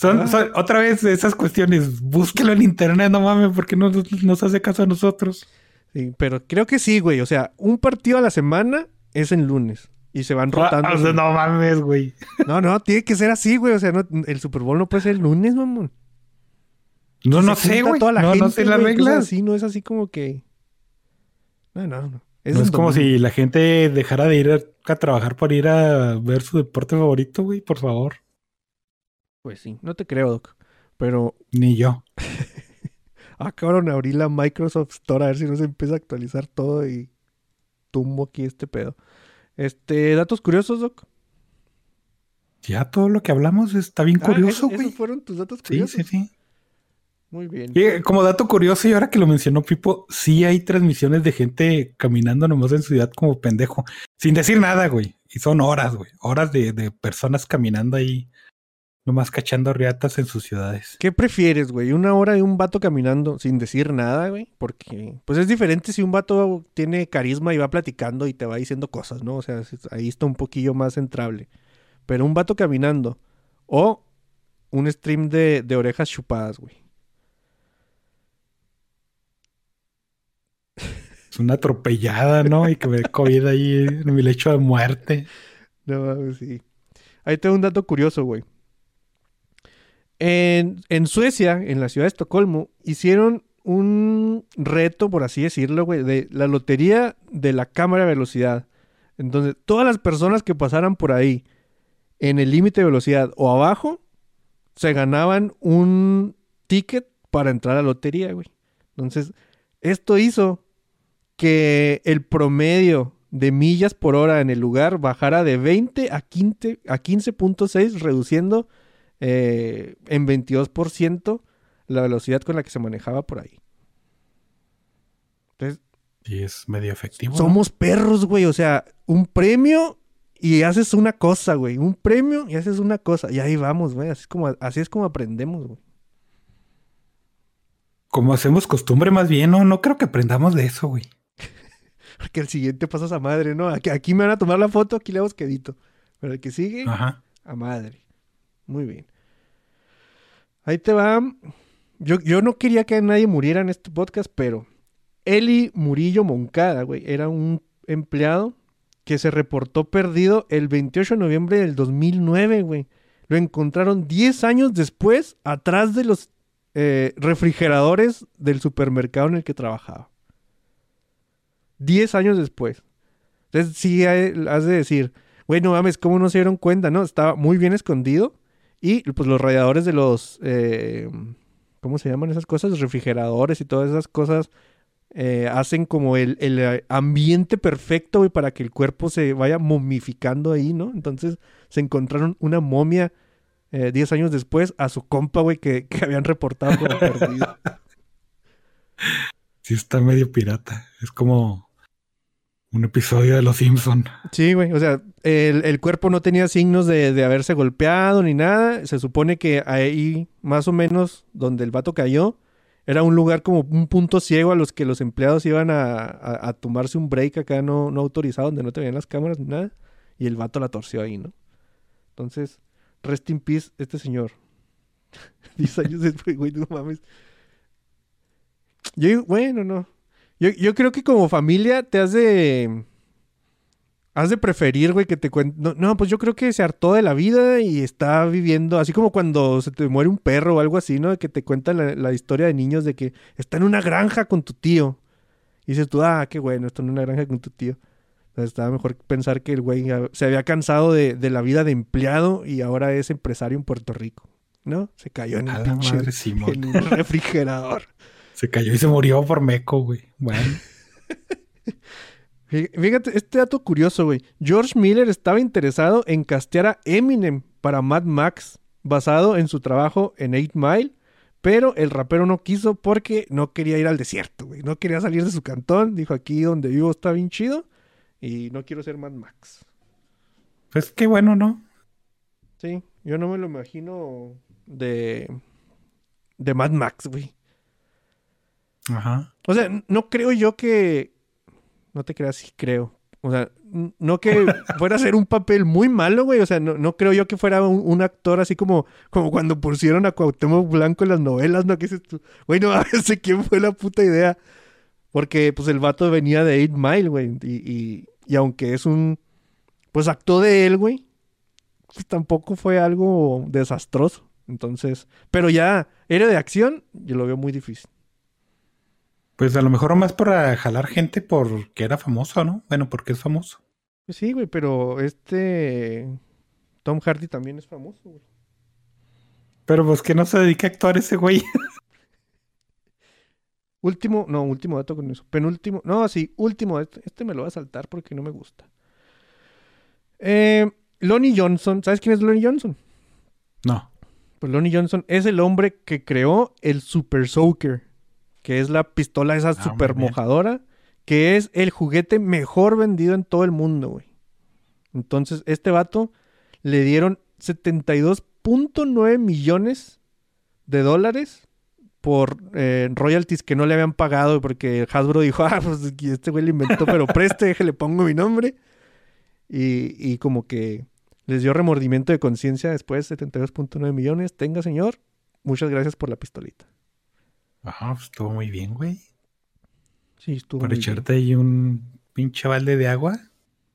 Son, son- otra vez esas cuestiones. Búsquelo en internet, no mames, porque no nos, hace caso a nosotros. Sí, pero creo que sí, güey. O sea, un partido a la semana es en lunes. Y se van rotando. Ah, o sea, no mames, güey. no, no, tiene que ser así, güey. O sea, no- el Super Bowl no puede ser el lunes, mamón. No, no sé, güey. toda la No, no gente, sé las reglas. Así, no es así como que. No, no, no. no en es como si la gente dejara de ir a, a trabajar para ir a ver su deporte favorito, güey, por favor. Pues sí, no te creo, Doc. Pero Ni yo. acabaron de abrir la Microsoft Store a ver si no se empieza a actualizar todo y tumbo aquí este pedo. Este, datos curiosos, Doc. Ya todo lo que hablamos está bien Ah, curioso, ¿esos- güey. ¿Esos fueron tus datos Sí, curiosos? sí, sí. Muy bien. Y, eh, como dato curioso, y ahora que lo mencionó Pipo, sí hay transmisiones de gente caminando nomás en ciudad como pendejo, sin decir nada, güey. Y son horas, güey. Horas de, de personas caminando ahí, nomás cachando riatas en sus ciudades. ¿Qué prefieres, güey? ¿Una hora de un vato caminando sin decir nada, güey? Porque, pues es diferente si un vato tiene carisma y va platicando y te va diciendo cosas, ¿no? O sea, ahí está un poquillo más centrable. Pero un vato caminando o un stream de, de orejas chupadas, güey. Es una atropellada, ¿no? Y que me dé COVID ahí en mi lecho de muerte. No, sí. Ahí tengo un dato curioso, güey. En, Suecia, en la ciudad de Estocolmo, hicieron un reto, por así decirlo, güey, de la lotería de la cámara de velocidad. Entonces, todas las personas que pasaran por ahí en el límite de velocidad o abajo, se ganaban un ticket para entrar a la lotería, güey. Entonces, esto hizo que el promedio de millas por hora en el lugar bajara de 20 a 15 a 15.6, reduciendo eh, en 22% la velocidad con la que se manejaba por ahí. Entonces, Y es medio efectivo. ¿no? somos perros, güey. O sea, un premio y haces una cosa, güey. Un premio y haces una cosa. Y ahí vamos, güey. Así es como, así es como aprendemos, güey. Como hacemos costumbre más bien, no, no creo que aprendamos de eso, güey. Porque el siguiente pasa a madre, ¿no? Aquí, aquí me van a tomar la foto, aquí le damos quedito. Pero el que sigue, Ajá. a madre. Muy bien. Ahí te va. Yo, yo no quería que nadie muriera en este podcast, pero Eli Murillo Moncada, güey, era un empleado que se reportó perdido el 28 de noviembre del 2009, güey. Lo encontraron 10 años después atrás de los eh, refrigeradores del supermercado en el que trabajaba. 10 años después. Entonces sí has de decir, güey, no mames, ¿cómo no se dieron cuenta? No, estaba muy bien escondido. Y pues los radiadores de los, eh, ¿cómo se llaman esas cosas? Refrigeradores y todas esas cosas eh, hacen como el, el, eh, ambiente perfecto, güey, para que el cuerpo se vaya momificando ahí, ¿no? Entonces se encontraron una momia eh, 10 años después a su compa, güey, que, que habían reportado como perdido. Sí está medio pirata. Es como un episodio de Los Simpson. Sí, güey. O sea, el, el cuerpo no tenía signos de, de haberse golpeado ni nada. Se supone que ahí, más o menos, donde el vato cayó, era un lugar como un punto ciego a los que los empleados iban a, a- tomarse un break acá no, no autorizado, donde no te veían las cámaras ni nada. Y el vato la torció ahí, ¿no? Entonces, rest in peace, este señor. Diez años después, güey, no mames. Yo, bueno, no. Yo, yo creo que como familia te has de... Has de preferir, güey, que te cuenten... No, no, pues yo creo que se hartó de la vida y está viviendo... Así como cuando se te muere un perro o algo así, ¿no? Que te cuentan la, la historia de niños de que está en una granja con tu tío. Y dices tú, ah, qué bueno, está en una granja con tu tío. Sea, estaba mejor pensar que el güey se había cansado de, de la vida de empleado y ahora es empresario en Puerto Rico. ¿No? Se cayó en el pinche madre, en un refrigerador. Se cayó y se murió por meco, güey. Bueno. Fí- Fíjate, este dato curioso, güey. George Miller estaba interesado en castear a Eminem para Mad Max, basado en su trabajo en Eight Mile, pero el rapero no quiso porque no quería ir al desierto, güey. No quería salir de su cantón. Dijo, aquí donde vivo está bien chido y no quiero ser Mad Max. Pues qué bueno, ¿no? Sí, yo no me lo imagino de, de Mad Max, güey. Ajá. O sea, no creo yo que. No te creas, sí creo. O sea, no que fuera a ser un papel muy malo, güey. O sea, no, no creo yo que fuera un, un actor así como, como cuando pusieron a Cuauhtémoc Blanco en las novelas, ¿no? ¿Qué dices tú? Güey, no sé quién fue la puta idea. Porque, pues, el vato venía de 8 Mile, güey. Y, y, y aunque es un... Pues actuó de él, güey. Pues tampoco fue algo desastroso. Entonces... Pero ya, era de acción, yo lo veo muy difícil. Pues a lo mejor más para jalar gente porque era famoso, ¿no? Bueno, porque es famoso. Pues sí, güey, pero este Tom Hardy también es famoso, güey. Pero pues que no se dedica a actuar ese güey. Último, no, último dato con eso. Penúltimo, no, sí, último, este, este me lo voy a saltar porque no me gusta. Eh, Lonnie Johnson, ¿sabes quién es Lonnie Johnson? No. Pues Lonnie Johnson es el hombre que creó el Super Soaker, que es la pistola esa muy super mojadora, que es el juguete mejor vendido en todo el mundo, güey. Entonces, este vato le dieron 72.9 millones de dólares por eh, royalties que no le habían pagado porque Hasbro dijo, ah, pues este güey lo inventó, pero preste, déjale, pongo mi nombre. Y, y como que les dio remordimiento de conciencia después, 72.9 millones. Tenga, señor, muchas gracias por la pistolita. Ajá, pues estuvo muy bien, güey. Sí, estuvo Por muy bien. echarte ahí un pinche balde de agua.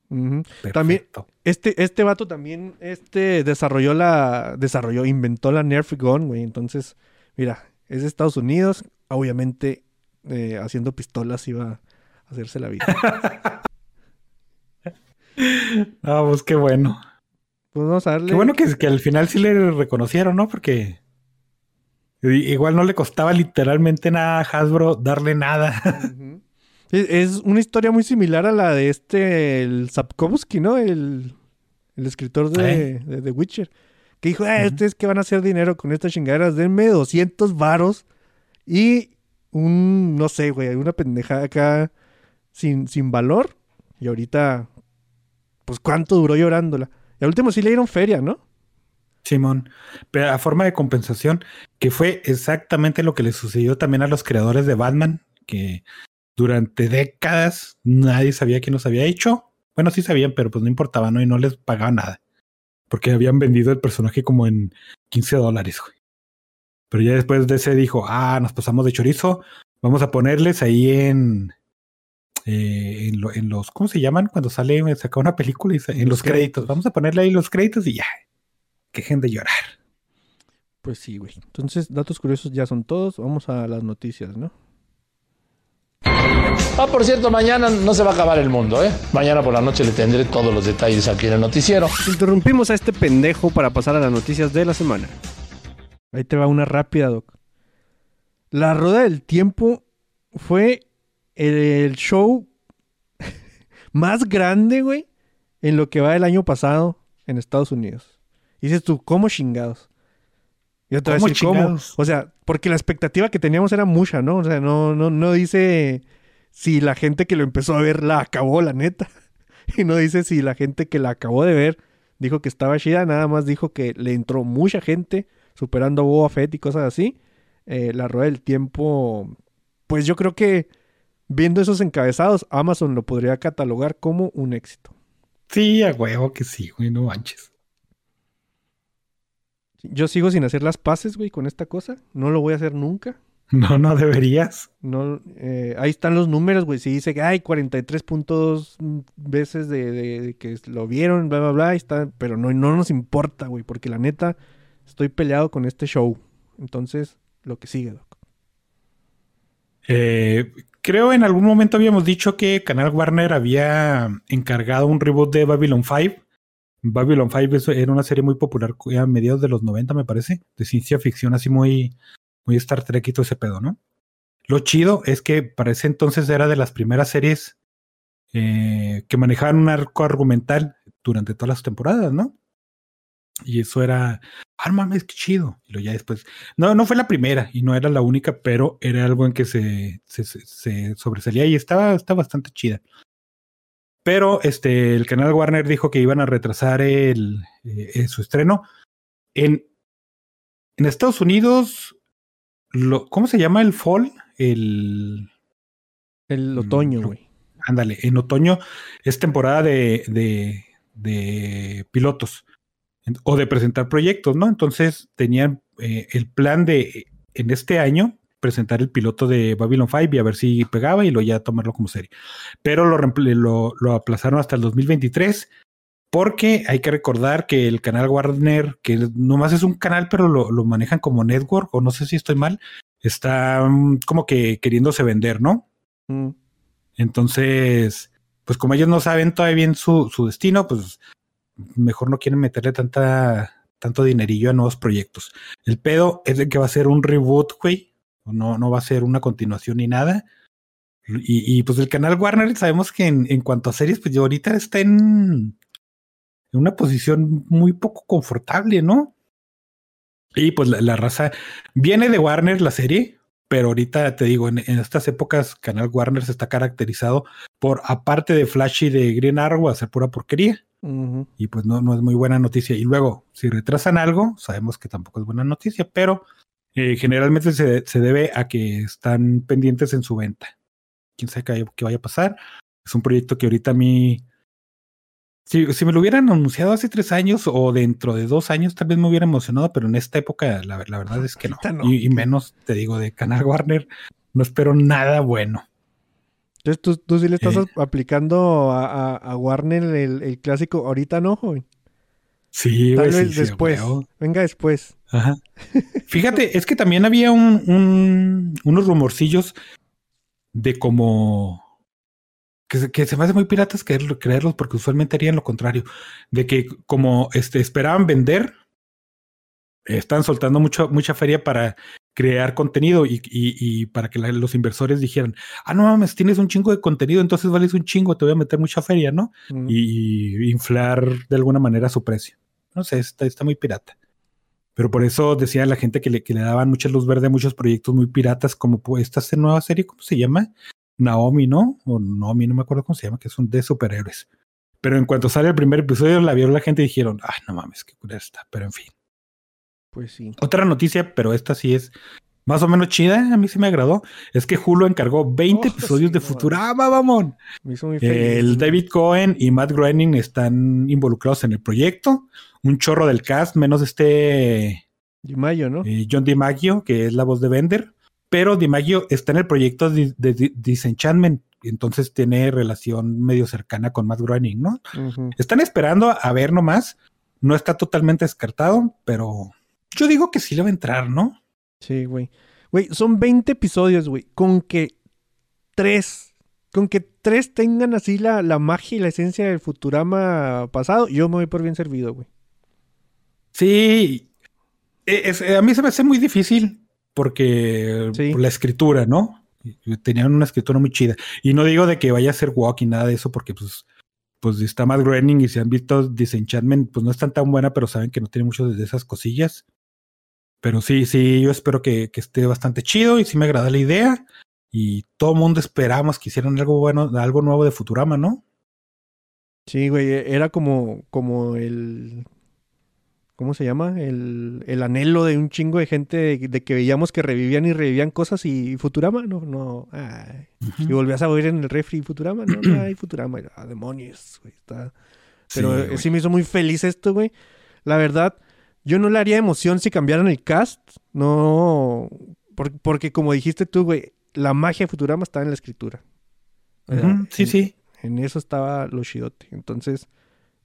Ujú. También- Perfecto. Este, este vato también este, desarrolló la. Desarrolló, inventó la Nerf Gun, güey. Entonces, mira, es de Estados Unidos. Obviamente, eh, haciendo pistolas iba a hacerse la vida. Ah, pues qué bueno. Pues vamos a darle. Qué bueno que, que al final sí le reconocieron, ¿no? Porque igual no le costaba literalmente nada a Hasbro darle nada. Es, es una historia muy similar a la de este, el Sapkowski, ¿no? El, el escritor de, de The Witcher. Que dijo, ah, Ujú. ustedes que van a hacer dinero con estas chingaderas, denme 200 varos y un, no sé, güey, una pendejada acá sin, sin valor. Y ahorita, pues, ¿cuánto duró llorándola? Y al último sí le dieron feria, ¿no? Simón, pero a forma de compensación, que fue exactamente lo que le sucedió también a los creadores de Batman, que durante décadas nadie sabía quién los había hecho. Bueno, sí sabían, pero pues no importaba, ¿no? Y no les pagaban nada. Porque habían vendido el personaje como en 15 dólares, güey. Pero ya después de ese dijo, ah, nos pasamos de chorizo, vamos a ponerles ahí en... eh, en, lo- en los, ¿cómo se llaman? Cuando sale, saca una película y en Los los créditos. créditos. Vamos a ponerle ahí los créditos y ya. Quejen de llorar. Pues sí, güey. Entonces, datos curiosos ya son todos. Vamos a las noticias, ¿no? Ah, por cierto, mañana no se va a acabar el mundo, ¿eh? Mañana por la noche le tendré todos los detalles aquí en el noticiero. Interrumpimos a este pendejo para pasar a las noticias de la semana. Ahí te va una rápida, Doc. La Rueda del Tiempo fue el show más grande, güey, en lo que va del año pasado en Estados Unidos. Y dices tú, ¿cómo chingados? Yo te voy a ¿Cómo decir cómo. chingados? O sea, porque la expectativa que teníamos era mucha, ¿no? O sea, no, no, no dice si la gente que lo empezó a ver la acabó, la neta. Y no dice si la gente que la acabó de ver dijo que estaba chida, nada más dijo que le entró mucha gente superando a Boba Fett y cosas así. Eh, la rueda del tiempo, pues yo creo que viendo esos encabezados, Amazon lo podría catalogar como un éxito. Sí, a huevo que sí, güey, no manches. Yo sigo sin hacer las paces, güey, con esta cosa. No lo voy a hacer nunca. No, no deberías. No, eh, ahí están los números, güey. Si dice que hay 43.2 veces de, de- de que lo vieron, bla, bla, bla, está. Pero no, no nos importa, güey, porque la neta estoy peleado con este show. Entonces, lo que sigue, Doc. Eh, creo en algún momento habíamos dicho que Canal Warner había encargado un reboot de Babylon 5. Babylon 5 es- era una serie muy popular a mediados de los 90, me parece, de ciencia ficción, así muy, muy Star Trek y todo ese pedo, ¿no? Lo chido es que para ese entonces era de las primeras series eh, que manejaban un arco argumental durante todas las temporadas, ¿no? Y eso era, ah, mames, qué chido. Y lo ya después, no, no fue la primera y no era la única, pero era algo en que se, sobresalía y estaba bastante chida. Pero este, el canal Warner dijo que iban a retrasar el, eh, eh, su estreno. En, en Estados Unidos, lo, ¿cómo se llama el fall? El, El Mm, otoño, güey. ándale, en otoño es temporada de, de, de pilotos en- o de presentar proyectos, ¿no? Entonces tenían eh, el plan de en este año presentar el piloto de Babylon 5 y a ver si pegaba y luego ya tomarlo como serie. Pero lo, lo, lo aplazaron hasta el 2023 porque hay que recordar que el canal Warner, que nomás es un canal, pero lo, lo manejan como network, o no sé si estoy mal, está mm, como que queriéndose vender, ¿no? Mm. Entonces, pues como ellos no saben todavía bien su, su destino, pues mejor no quieren meterle tanta, tanto dinerillo a nuevos proyectos. El pedo es de que va a ser un reboot, güey. No, no va a ser una continuación ni nada. Y, y, pues el canal Warner sabemos que en, en cuanto a series, pues yo ahorita está en, en una posición muy poco confortable, ¿no? Y pues la, la raza viene de Warner la serie, pero ahorita te digo, en, en, estas épocas, Canal Warner se está caracterizado por, aparte de Flash y de Green Arrow, hacer pura porquería. Uh -huh. Y pues no, no es muy buena noticia. Y luego, si retrasan algo, sabemos que tampoco es buena noticia, pero eh, generalmente se, se, debe a que están pendientes en su venta. Quién sabe qué, qué vaya a pasar. Es un proyecto que ahorita a mí. Si, si, me lo hubieran anunciado hace tres años o dentro de dos años, tal vez me hubiera emocionado, pero en esta época la, la verdad es que no. no. Y, y, menos, te digo, de Canal Warner, no espero nada bueno. Entonces tú, tú sí le estás eh. aplicando a, a, a Warner el, el, clásico, ahorita no, joven. Sí, Tal vez sí, después. Sí, Venga después. Ajá. Fíjate, es que también había un, un, unos rumorcillos de como que se, que se me hace muy piratas creerlo, creerlos porque usualmente harían lo contrario, de que como este, esperaban vender, están soltando mucho, mucha feria para crear contenido y, y, y para que la, los inversores dijeran, ah, no mames, tienes un chingo de contenido, entonces vales un chingo, te voy a meter mucha feria, ¿no? Y, y, inflar de alguna manera su precio. No sé, está, está muy pirata. Pero por eso decía la gente que le, que le daban mucha luz verde a muchos proyectos muy piratas, como pues, esta nueva serie, ¿cómo se llama? Naomi, ¿no? O Naomi, no me acuerdo cómo se llama, que es un de superhéroes. Pero en cuanto sale el primer episodio, la vio la gente y dijeron, ah, no mames, qué cura está. Pero en fin. Pues sí. Otra noticia, pero esta sí es más o menos chida, a mí sí me agradó, es que Hulu encargó 20 oh, episodios sí, de Futurama, vamos. Me hizo muy feliz. El David Cohen y Matt Groening están involucrados en el proyecto. Un chorro del cast, menos este DiMaggio, ¿no? Eh, John DiMaggio, que es la voz de Bender. Pero DiMaggio está en el proyecto de, de, de Disenchantment, entonces tiene relación medio cercana con Matt Groening, ¿no? Uh -huh. Están esperando a ver nomás. No está totalmente descartado, pero yo digo que sí le va a entrar, ¿no? Sí, güey. Güey, son 20 episodios, güey. Con que tres, con que tres tengan así la, la magia y la esencia del Futurama pasado, yo me voy por bien servido, güey. Sí. Es, a mí se me hace muy difícil porque sí. por la escritura, ¿no? Tenían una escritura muy chida. Y no digo de que vaya a ser walk y nada de eso, porque pues, pues está Matt Groening y si han visto Disenchantment, pues no es tan tan buena, pero saben que no tiene mucho de esas cosillas. Pero sí, sí, yo espero que, que esté bastante chido y sí me agrada la idea. Y todo el mundo esperamos que hicieran algo bueno, algo nuevo de Futurama, ¿no? Sí, güey, era como, como el. ¿Cómo se llama? El, el anhelo de un chingo de gente de, de, que veíamos que revivían y revivían cosas y Futurama, no, no. Ay. Uh -huh. Y volvías a oír en el refri Futurama, no, no hay Futurama. Ah, demonios, güey. Está... Pero sí, sí me hizo muy feliz esto, güey. La verdad, yo no le haría emoción si cambiaran el cast. No. Por, porque como dijiste tú, güey, la magia de Futurama estaba en la escritura. Uh -huh. Sí, en, sí. En eso estaba lo chidote. Entonces,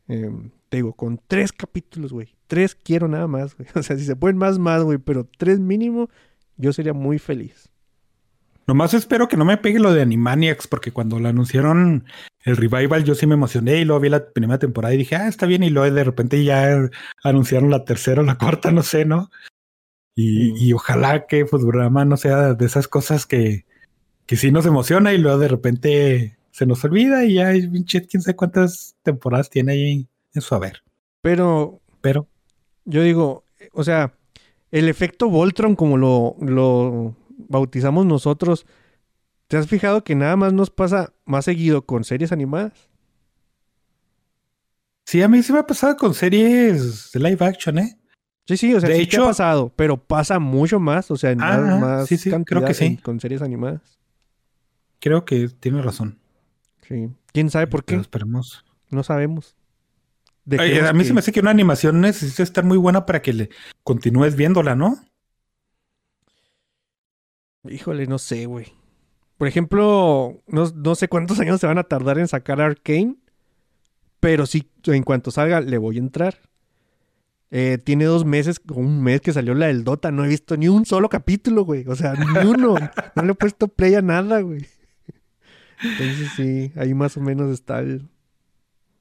eh, te digo, con tres capítulos, güey. Tres quiero nada más, güey. O sea, si se pueden más, más, güey. Pero tres mínimo, yo sería muy feliz. Nomás espero que no me pegue lo de Animaniacs, porque cuando lo anunciaron el revival yo sí me emocioné y luego vi la primera temporada y dije, ah, está bien, y luego de repente ya anunciaron la tercera o la cuarta, no sé, ¿no? Y, y ojalá que Futurama no sea de esas cosas que, que sí nos emociona y luego de repente se nos olvida y ya pinche quién sabe cuántas temporadas tiene ahí en su haber. Pero, Pero yo digo, o sea, el efecto Voltron, como lo, lo bautizamos nosotros, ¿te has fijado que nada más nos pasa más seguido con series animadas? sí, a mí sí me ha pasado con series de live action, ¿eh? Sí, sí, o sea, De sí hecho- ha pasado, pero pasa mucho más, o sea, en Ah, más, más sí, sí, creo cantidad que sí. en- con series animadas. Creo que tiene razón. Sí. ¿Quién sabe por qué? Pero esperemos. No sabemos. A mí se me hace que una animación necesita estar muy buena para que le continúes viéndola, ¿no? Híjole, no sé, güey. Por ejemplo, no, no sé cuántos años se van a tardar en sacar Arcane, pero sí, en cuanto salga, le voy a entrar. Eh, tiene dos meses, un mes que salió la del Dota, no he visto ni un solo capítulo, güey. O sea, ni uno. No le he puesto play a nada, güey. Entonces sí, ahí más o menos está el...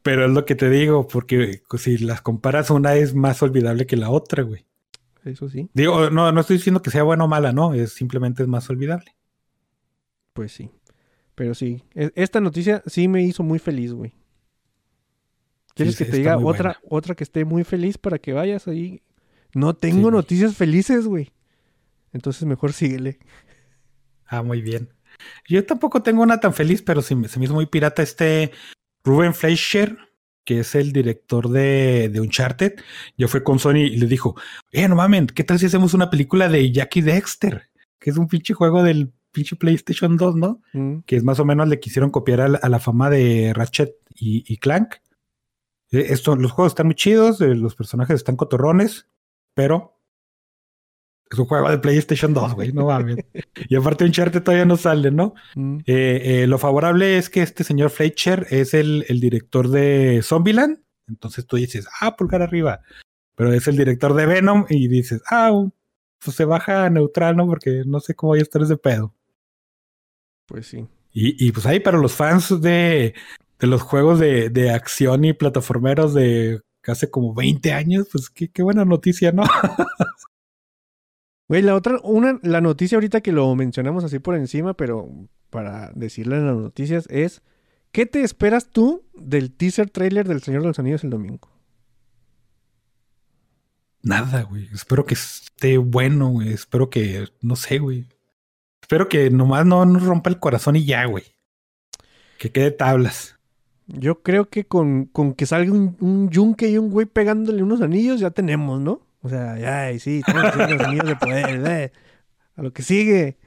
Pero es lo que te digo, porque si las comparas, una es más olvidable que la otra, güey. Eso sí, Digo, no, no estoy diciendo que sea buena o mala, no, es simplemente es más olvidable. pues sí. Pero sí, e- esta noticia sí me hizo muy feliz, güey. ¿Quieres Sí, que te diga otra, buena. otra que esté muy feliz para que vayas ahí? No tengo noticias felices, güey. Entonces mejor síguele. Ah, muy bien. Yo tampoco tengo una tan feliz, pero sí me- se me hizo muy pirata este Ruben Fleischer, que es el director de, de Uncharted. Yo fue con Sony y le dijo, eh, no mamen, ¿qué tal si hacemos una película de Jackie Dexter? Que es un pinche juego del pinche PlayStation 2, ¿no? Mm, que es más o menos le quisieron copiar a la, a la fama de Ratchet y, y Clank. Eh, Esto, los juegos están muy chidos, eh, los personajes están cotorrones, pero es un juego de PlayStation 2, güey, no mames. y aparte Uncharted todavía no sale, ¿no? mm. Eh, eh, lo favorable es que este señor Fletcher es el, el director de Zombieland, entonces tú dices, ah, pulgar arriba, pero es el director de Venom y dices, ah, pues se baja neutral, ¿no? Porque no sé cómo voy a estar ese pedo. Pues sí. Y, y pues ahí para los fans de, de los juegos de, de acción y plataformeros de hace como 20 años, pues qué, qué buena noticia, ¿no? Güey, la otra, una, la noticia ahorita que lo mencionamos así por encima, pero para decirle en las noticias es, ¿qué te esperas tú del teaser trailer del Señor de los Anillos el domingo? Nada, güey. Espero que esté bueno, güey. Espero que, no sé, güey. Espero que nomás no nos rompa el corazón y ya, güey. Que quede tablas. Yo creo que con, con que salga un, un yunque y un güey pegándole unos anillos ya tenemos, ¿no? O sea, ya, y sí, hacer los anillos de poder, eh. A lo que sigue.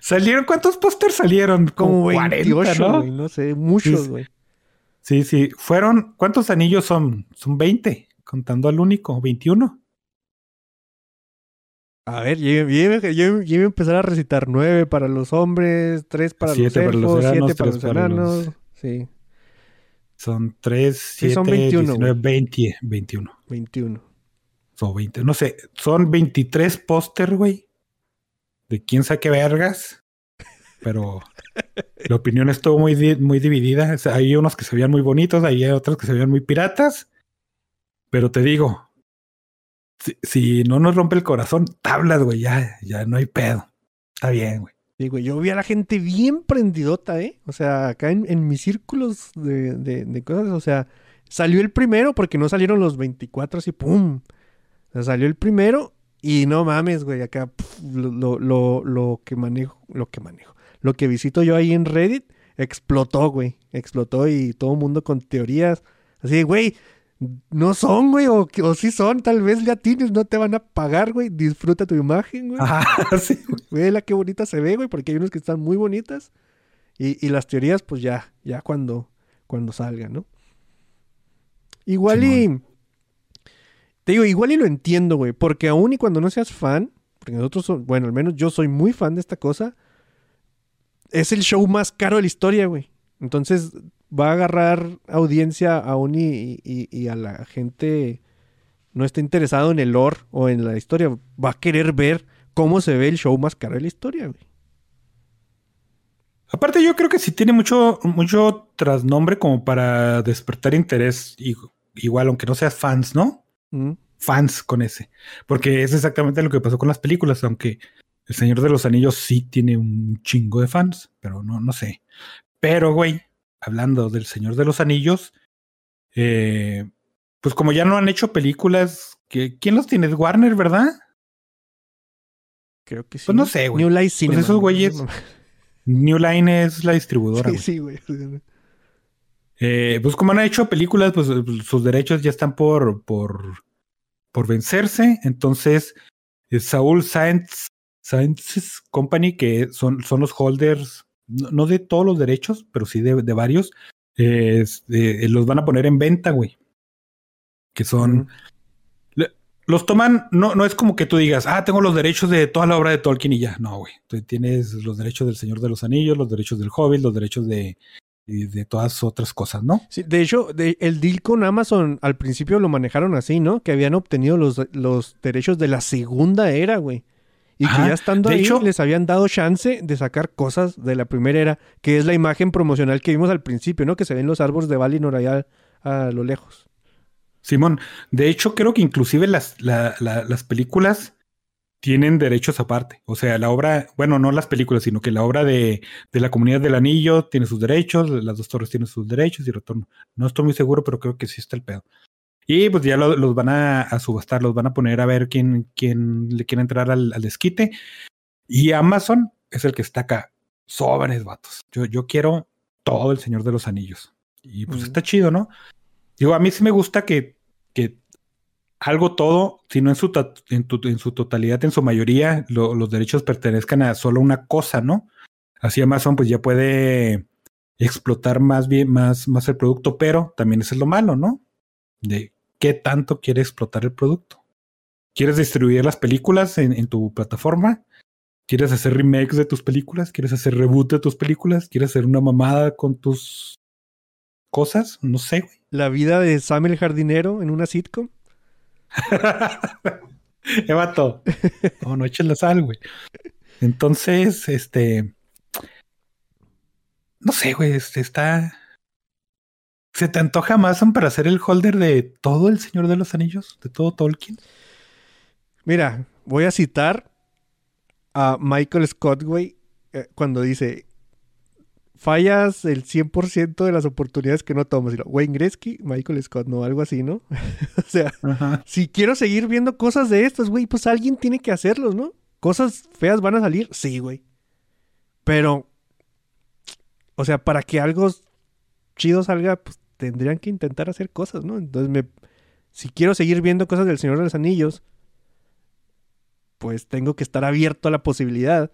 ¿Salieron? ¿Cuántos pósters salieron? Como 40, 28, ¿no? güey, no sé, muchos, Sí, güey. Sí, sí. Fueron, ¿cuántos anillos son? Son 20, contando al único, 21. A ver, yo, yo, yo- yo iba a empezar a recitar nueve para los hombres, tres para Siete para los los elfos, siete para tres los para los- enanos. Sí, Son 3, 7, son 21, 19, 20, 21. 21. O 20, no sé. Son 23 póster, güey. De quién sabe qué vergas. Pero la opinión estuvo muy, muy dividida. Hay unos que se veían muy bonitos, hay otros que se veían muy piratas. Pero te digo, si, no nos rompe el corazón, tablas, güey, ya, ya no hay pedo. Está bien, güey. Digo, yo vi a la gente bien prendidota, ¿eh? O sea, acá en, en mis círculos de, de- de cosas, o sea, salió el primero porque no salieron los 24 así, ¡pum! O sea, salió el primero y no mames, güey, acá pf, lo, lo, lo, que manejo, lo que manejo, lo que visito yo ahí en Reddit, explotó, güey, explotó y todo el mundo con teorías, así, güey, no son, güey, o, o sí son, tal vez ya tienes, no te van a pagar, güey, disfruta tu imagen, güey. Ajá, sí, güey. Vela qué bonita se ve, güey, porque hay unos que están muy bonitas. Y, y las teorías, pues ya, ya cuando, cuando salgan, ¿no? Igual y. Te digo, igual y lo entiendo, güey, porque aún y cuando no seas fan, porque nosotros, son- bueno, al menos yo soy muy fan de esta cosa, es el show más caro de la historia, güey. Entonces va a agarrar audiencia aún y, y- a la gente no está interesado en el lore o en la historia, va a querer ver cómo se ve el show más caro de la historia, güey. Aparte, yo creo que sí tiene mucho, mucho trasnombre como para despertar interés, igual, aunque no seas fans, ¿no? Mm. Fans con ese. Porque es exactamente lo que pasó con las películas, aunque El Señor de los Anillos sí tiene un chingo de fans, pero no, no sé. Pero, güey, hablando del Señor de los Anillos, eh, pues como ya no han hecho películas, que, ¿quién los tiene? Warner, ¿verdad? Creo que sí. Pues no sé, güey. New Life Cinema. esos güeyes- New Line es la distribuidora. Sí, güey. sí, güey. Eh, pues como han hecho películas, pues eh, sus derechos ya están por, por, por vencerse. Entonces, eh, Saúl Science, Sciences Company, que son, son los holders, no, no de todos los derechos, pero sí de, de varios, eh, eh, los van a poner en venta, güey. Que son... Le- Los toman, no, no es como que tú digas, ah, tengo los derechos de toda la obra de Tolkien y ya. No, güey. Tú tienes los derechos del Señor de los Anillos, los derechos del Hobbit, los derechos de, y de todas otras cosas, ¿no? Sí, de hecho, de- el deal con Amazon al principio lo manejaron así, ¿no? Que habían obtenido los, los derechos de la segunda era, güey. Y Ajá, que ya estando ahí hecho- les habían dado chance de sacar cosas de la primera era, que es la imagen promocional que vimos al principio, ¿no? Que se ven los árboles de Valinor allá a lo lejos. Simón, de hecho creo que inclusive las, la- la- las películas tienen derechos aparte. O sea, la obra, bueno, no las películas, sino que la obra de, de la comunidad del anillo tiene sus derechos, las dos torres tienen sus derechos y retorno. No estoy muy seguro, pero creo que sí está el pedo. Y pues ya lo- los van a, a subastar, los van a poner a ver quién, quién le quiere entrar al, al desquite. Y Amazon es el que está acá. Sobres, vatos. Yo, yo quiero todo el Señor de los Anillos. Y pues está chido, ¿no? Digo, a mí sí me gusta que, que algo todo, si no en su, en, tu- en su totalidad, en su mayoría, lo- los derechos pertenezcan a solo una cosa, ¿no? Así Amazon pues ya puede explotar más bien, más, más el producto, pero también eso es lo malo, ¿no? De qué tanto quiere explotar el producto. ¿Quieres distribuir las películas en, tu plataforma? ¿Quieres hacer remakes de tus películas? ¿Quieres hacer reboot de tus películas? ¿Quieres hacer una mamada con tus cosas? No sé, güey. La vida de Sam el jardinero en una sitcom. Eh. No, no eches la sal, güey. Entonces, este. No sé, güey. Este está. ¿Se te antoja Amazon para ser el holder de todo el Señor de los Anillos? ¿De todo Tolkien? Mira, voy a citar a Michael Scott, güey, eh, cuando dice, fallas el 100% de las oportunidades que no tomas. Y lo, Wayne Gretzky, Michael Scott, no, algo así, ¿no? o sea, Ajá. si quiero seguir viendo cosas de estas, güey, pues alguien tiene que hacerlos, ¿no? Cosas feas van a salir, sí, güey. Pero, o sea, para que algo chido salga, pues tendrían que intentar hacer cosas, ¿no? Entonces, me, si quiero seguir viendo cosas del Señor de los Anillos, pues tengo que estar abierto a la posibilidad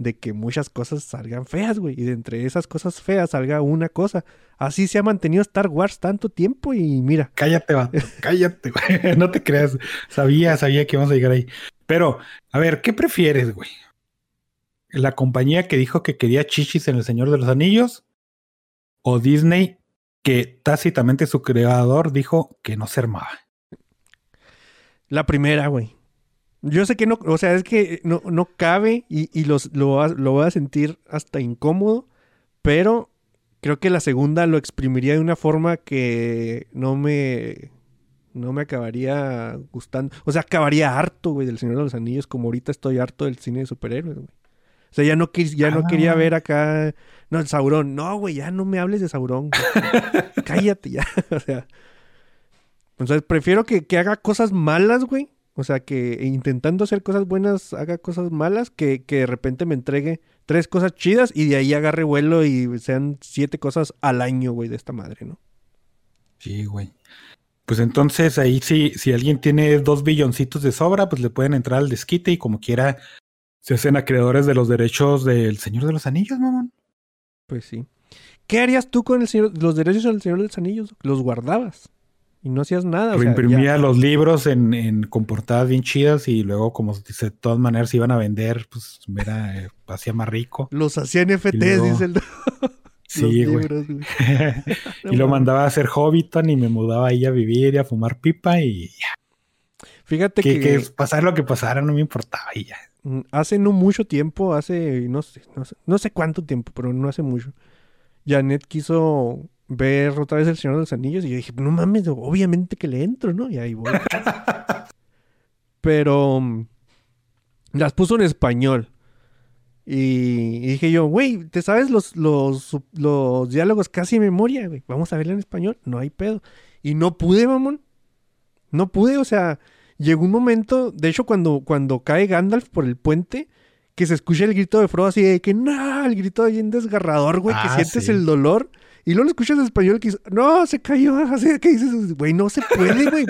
de que muchas cosas salgan feas, güey. Y de entre esas cosas feas salga una cosa. Así se ha mantenido Star Wars tanto tiempo y mira. Cállate, vato. Cállate, güey. No te creas. Sabía, sabía que íbamos a llegar ahí. Pero, a ver, ¿qué prefieres, güey? ¿La compañía que dijo que quería chichis en El Señor de los Anillos? ¿O Disney que tácitamente su creador dijo que no se armaba? La primera, güey. Yo sé que no, o sea, es que no, no cabe y, y los, lo, lo voy a sentir hasta incómodo, pero creo que la segunda lo exprimiría de una forma que no me, no me acabaría gustando. O sea, acabaría harto, güey, del Señor de los Anillos, como ahorita estoy harto del cine de superhéroes, güey. O sea, ya no, ya no Ah. quería ver acá, no, el Saurón. No, güey, ya no me hables de Saurón. güey. Cállate ya. o sea, entonces prefiero que, que haga cosas malas, güey. O sea, que intentando hacer cosas buenas haga cosas malas, que, que de repente me entregue tres cosas chidas y de ahí agarre vuelo y sean siete cosas al año, güey, de esta madre, ¿no? Sí, güey. Pues entonces ahí sí, si alguien tiene dos billoncitos de sobra, pues le pueden entrar al desquite y como quiera se hacen acreedores de los derechos del Señor de los Anillos, mamón. Pues sí. ¿Qué harías tú con el señor, los derechos del Señor de los Anillos? Los guardabas y no hacías nada. O sea, Reimprimía los libros en, en con portadas bien chidas y luego como dice, de todas maneras se iban a vender, pues era, eh, hacía más rico. Los hacía NFTs, luego- dice el... Sí, los güey. libros, güey. y lo mandaba a hacer Hobbiton y me mudaba ahí a vivir y a fumar pipa y ya. Fíjate Que, que... que pasara lo que pasara no me importaba y ya. mm, hace no mucho tiempo, hace no sé, no sé, no sé cuánto tiempo, pero no hace mucho. Janet quiso ver otra vez El Señor de los Anillos y yo dije, no mames, obviamente que le entro, ¿no? Y ahí voy. pero mm, las puso en español. Y, y dije yo, güey, ¿te sabes los, los, diálogos casi de memoria, güey? Vamos a verla en español, no hay pedo. Y no pude, mamón. No pude, o sea, llegó un momento, de hecho, cuando, cuando cae Gandalf por el puente, que se escucha el grito de Frodo así de que no, el grito bien desgarrador, güey, Ah, que sientes sí. el dolor. Y luego lo escuchas en español que dices, no, se cayó, así que dices, güey, no se puede, güey.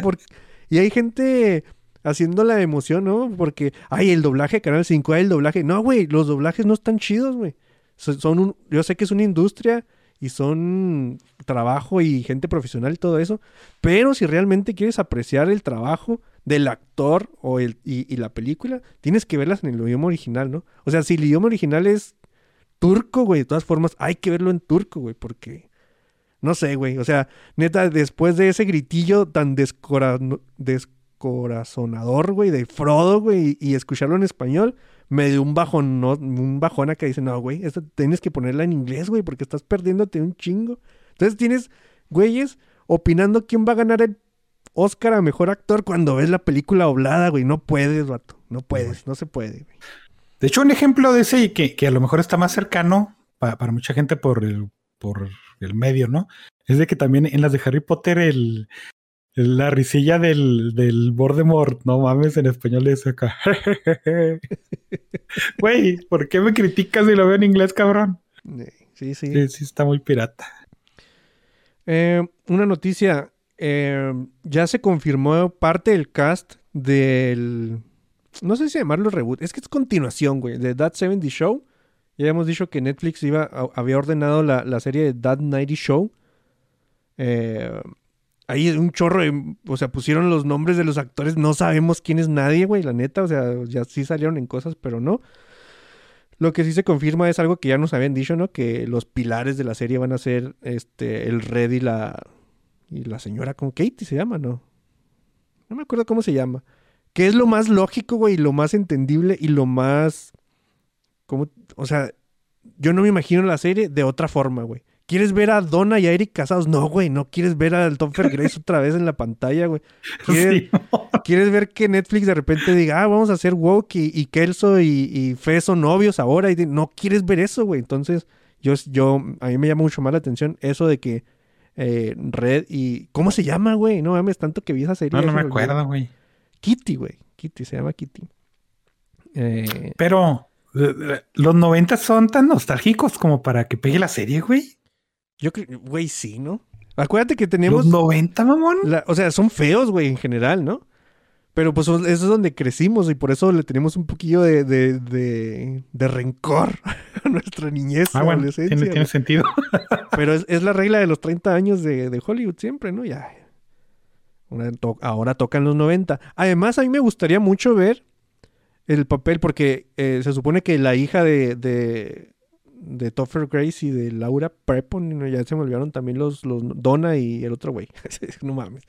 Y hay gente haciendo la emoción, ¿no? Porque, ay, el doblaje, Canal 5, ay, el doblaje. No, güey, los doblajes no están chidos, güey. So- Son un, yo sé que es una industria y son trabajo y gente profesional y todo eso, pero si realmente quieres apreciar el trabajo del actor o el, y la película, tienes que verlas en el idioma original, ¿no? O sea, si el idioma original es turco, güey, de todas formas, hay que verlo en turco, güey, porque... No sé, güey. O sea, neta, después de ese gritillo tan descora- descorazonador, güey, de Frodo, güey, y, y escucharlo en español, me dio un bajón, no, un bajón acá. Dice, no, güey, esta tienes que ponerla en inglés, güey, porque estás perdiéndote un chingo. Entonces tienes, güeyes, opinando quién va a ganar el Oscar a Mejor Actor cuando ves la película doblada, güey. No puedes, vato. No puedes, no se puede, güey. De hecho, un ejemplo de ese y que, que a lo mejor está más cercano pa- para mucha gente por el, por el medio, ¿no? Es de que también en las de Harry Potter el, la risilla del, del Voldemort, no mames, en español es acá. Güey, ¿por qué me criticas si lo veo en inglés, cabrón? Sí, sí. Sí, sí está muy pirata. Eh, una noticia. eh, ya se confirmó parte del cast del. No sé si llamarlo reboot. Es que es continuación, güey. De That 70 Show. Ya hemos dicho que Netflix iba, había ordenado la, la serie de That 90 Show. Eh, ahí un chorro O sea, pusieron los nombres de los actores. No sabemos quién es nadie, güey. La neta. O sea, ya sí salieron en cosas, pero no. Lo que sí se confirma es algo que ya nos habían dicho, ¿no? Que los pilares de la serie van a ser este el Red y la y la señora con Katie se llama, ¿no? No me acuerdo cómo se llama. Que es lo más lógico, güey, y lo más entendible y lo más como, o sea, yo no me imagino la serie de otra forma, güey. ¿Quieres ver a Donna y a Eric casados? No, güey, no quieres ver a Topher Grace otra vez en la pantalla, güey. ¿Quieres, Sí. ¿Quieres ver que Netflix de repente diga, ah, vamos a hacer woke y, y Kelso y, y Fe son novios ahora? Y no quieres ver eso, güey. Entonces, yo, yo, a mí me llama mucho más la atención eso de que eh, Red y... ¿Cómo se llama, güey? No mames, tanto que vi esa serie. No, no me acuerdo, güey. Kitty, güey. Kitty, se llama Kitty. Eh, Pero eh, eh, los 90 son tan nostálgicos como para que pegue la serie, güey. yo creo, güey, sí, ¿no? Acuérdate que tenemos... Los 90, mamón. la- o sea, son feos, güey, en general, ¿no? Pero pues eso es donde crecimos y por eso le tenemos un poquillo de, de, de, de rencor a nuestra niñez. Ah, bueno, tiene, tiene sentido. Pero es, es la regla de los 30 años de, de Hollywood siempre, ¿no? Ya. Ahora tocan los 90. Además, a mí me gustaría mucho ver el papel, porque eh, se supone que la hija de, de, de Topher Grace y de Laura Prepon, ya se me olvidaron también los, los Donna y el otro güey. no mames.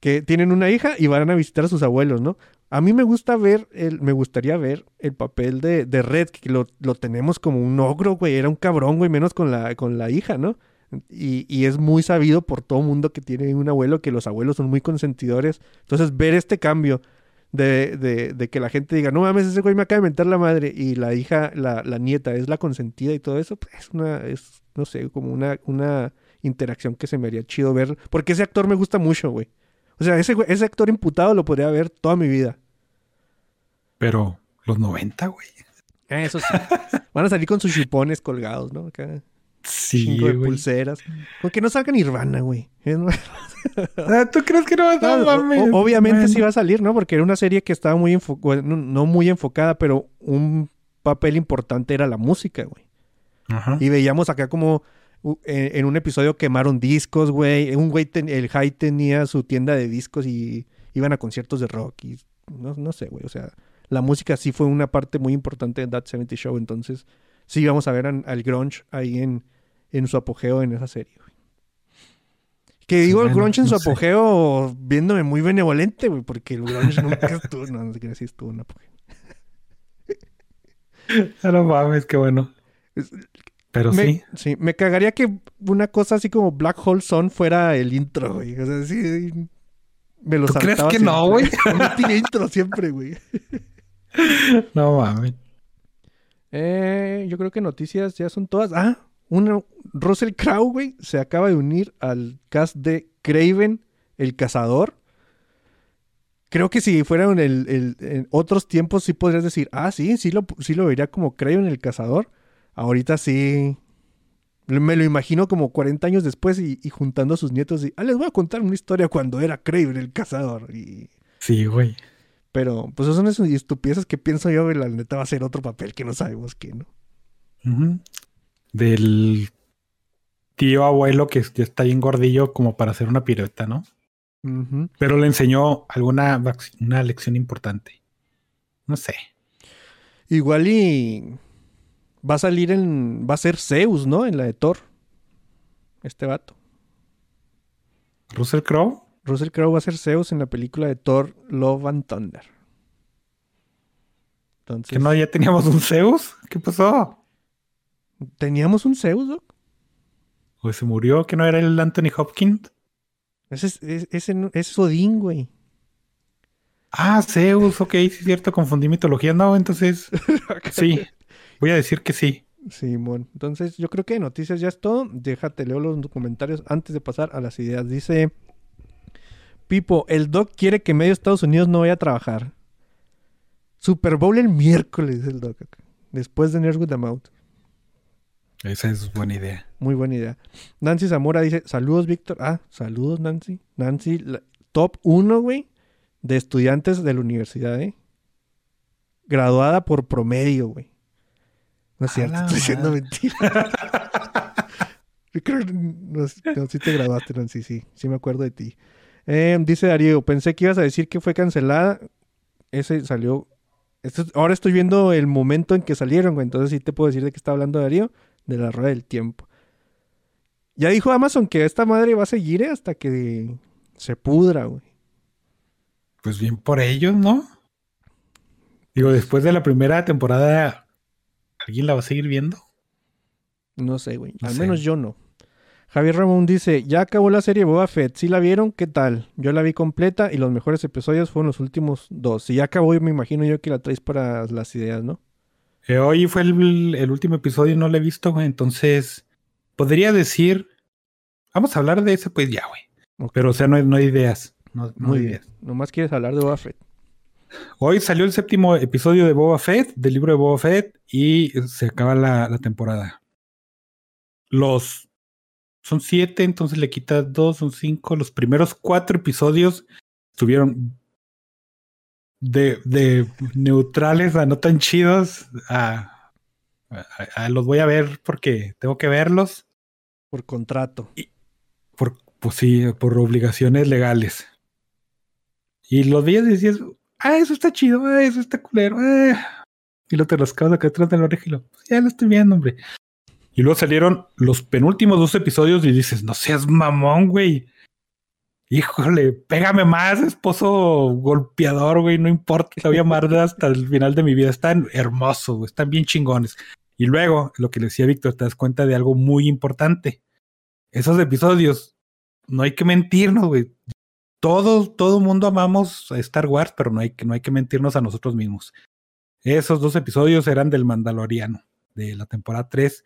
Que tienen una hija y van a visitar a sus abuelos, ¿no? A mí me gusta ver, el, me gustaría ver el papel de, de Red, que lo, lo tenemos como un ogro, güey. Era un cabrón, güey, menos con la, con la hija, ¿no? Y, y es muy sabido por todo mundo que tiene un abuelo que los abuelos son muy consentidores. Entonces, ver este cambio de, de, de que la gente diga, no mames, ese güey me acaba de mentar la madre y la hija, la, la nieta es la consentida y todo eso, pues es una, es, no sé, como una, una interacción que se me haría chido ver. Porque ese actor me gusta mucho, güey. O sea, ese, ese actor imputado lo podría ver toda mi vida. Pero los 90, güey. Eh, Eso sí. Van a salir con sus chupones colgados, ¿no? Acá. Sí, de pulseras. Con que no salga Nirvana, güey. No- ¿Tú crees que no? No, Claro, mames. obviamente Bueno. sí va a salir, ¿no? Porque era una serie que estaba muy enfocada, no, no muy enfocada, pero un papel importante era la música, güey. Ajá. Y veíamos acá como u- en, en un episodio quemaron discos, güey. Un güey, ten- el High tenía su tienda de discos y iban a conciertos de rock y no, no sé, güey. O sea, la música sí fue una parte muy importante de That 70 Show. Entonces, sí vamos a ver an- al grunge ahí en, en su apogeo en esa serie, güey. Que digo el Bueno, grunge en no su sé. apogeo viéndome muy benevolente, güey, porque el grunge nunca estuvo, no, no sé qué sí estuvo en apogeo. Ah, no mames, qué bueno. Pero me, sí. sí, me cagaría que una cosa así como Black Hole Sun fuera el intro, güey. O sea, sí, me lo ¿Tú crees que no, siempre. No tiene intro siempre, güey. No mames. Eh, yo creo que noticias ya son todas. Ah, una, Russell Crowe, güey, se acaba de unir al cast de Craven, el cazador. Creo que si fuera en, otros tiempos sí podrías decir, ah, sí, sí lo, sí lo vería como Craven, el cazador. Ahorita sí. Me lo imagino como 40 años después y, juntando a sus nietos y, ah, les voy a contar una historia cuando era Craven, el cazador. Sí, güey. Pero, pues son esas estupideces que pienso yo, güey, la neta va a ser otro papel que no sabemos qué, ¿no? Del tío abuelo que está bien gordillo como para hacer una pirueta, ¿no? Pero le enseñó alguna una lección importante. No sé. Igual y va a salir en. Va a ser Zeus, ¿no? En la de Thor. Este vato. Russell Crowe. Russell Crowe va a ser Zeus en la película de Thor Love and Thunder. Entonces. Que no, ya teníamos un Zeus. ¿Qué pasó? ¿Teníamos un Zeus, Doc? ¿O se murió? ¿Que no era el Anthony Hopkins? Ese es, es- ese no- es Odín, güey. Ah, Zeus, ok, sí es cierto, confundí mitología. No, entonces sí, voy a decir que sí. Simón. Entonces, yo creo que de noticias ya es todo. Déjate, leo los comentarios antes de pasar a las ideas. Dice Pipo, el Doc quiere que medio Estados Unidos no vaya a trabajar. Super Bowl el miércoles, el Doc. Después de Nerds with the Mouth. Esa es buena idea. Muy buena idea. Nancy Zamora dice, saludos, Víctor. Ah, saludos, Nancy. Nancy, la- top 1, güey, de estudiantes de la universidad, ¿eh? Graduada por promedio, güey. No es cierto, estoy diciendo mentira. Yo creo que no, no, sí te graduaste, Nancy, sí. Sí me acuerdo de ti. Eh, dice Darío, pensé que ibas a decir que fue cancelada. Ese salió... esto ahora estoy viendo el momento en que salieron, güey. Entonces sí te puedo decir de qué está hablando Darío. De la rueda del tiempo. Ya dijo Amazon que esta madre va a seguir hasta que se pudra, güey. Pues bien por ellos, ¿no? Digo, después de la primera temporada, ¿alguien la va a seguir viendo? No sé, güey. No Al sé. menos yo no. Javier Ramón dice, ya acabó la serie Boba Fett. ¿Sí la vieron? ¿Qué tal? Yo la vi completa y los mejores episodios fueron los últimos dos. Si ya acabó, yo me imagino yo que la traes para las ideas, ¿no? Eh, hoy fue el, el último episodio y no lo he visto, güey. Entonces, podría decir. Vamos a hablar de ese, pues ya, güey. Pero, o sea, no hay, no hay ideas. No, no Muy hay bien. ideas. Nomás quieres hablar de Boba Fett. Hoy salió el séptimo episodio de Boba Fett, del libro de Boba Fett, y se acaba la, la temporada. Los. Son siete, entonces le quitas dos, son cinco. Los primeros cuatro episodios estuvieron de, de neutrales a no tan chidos. A, a- a- los voy a ver porque tengo que verlos. Por contrato. Por, pues sí, por obligaciones legales. Y los veías y decías, ah, eso está chido, ah, eso está culero. ah". Y luego te los acabas acá atrás de la oreja y lo, "Pues ya lo estoy viendo, hombre. Y luego salieron los penúltimos dos episodios y dices, no seas mamón, güey. Híjole, pégame más, esposo golpeador, güey, no importa, te voy a amar hasta el final de mi vida. Están hermosos, güey, están bien chingones. Y luego, lo que le decía Víctor, te das cuenta de algo muy importante. Esos episodios, no hay que mentirnos, güey. Todo, todo mundo amamos a Star Wars, pero no hay, que, no hay que mentirnos a nosotros mismos. Esos dos episodios eran del Mandaloriano, de la temporada 3,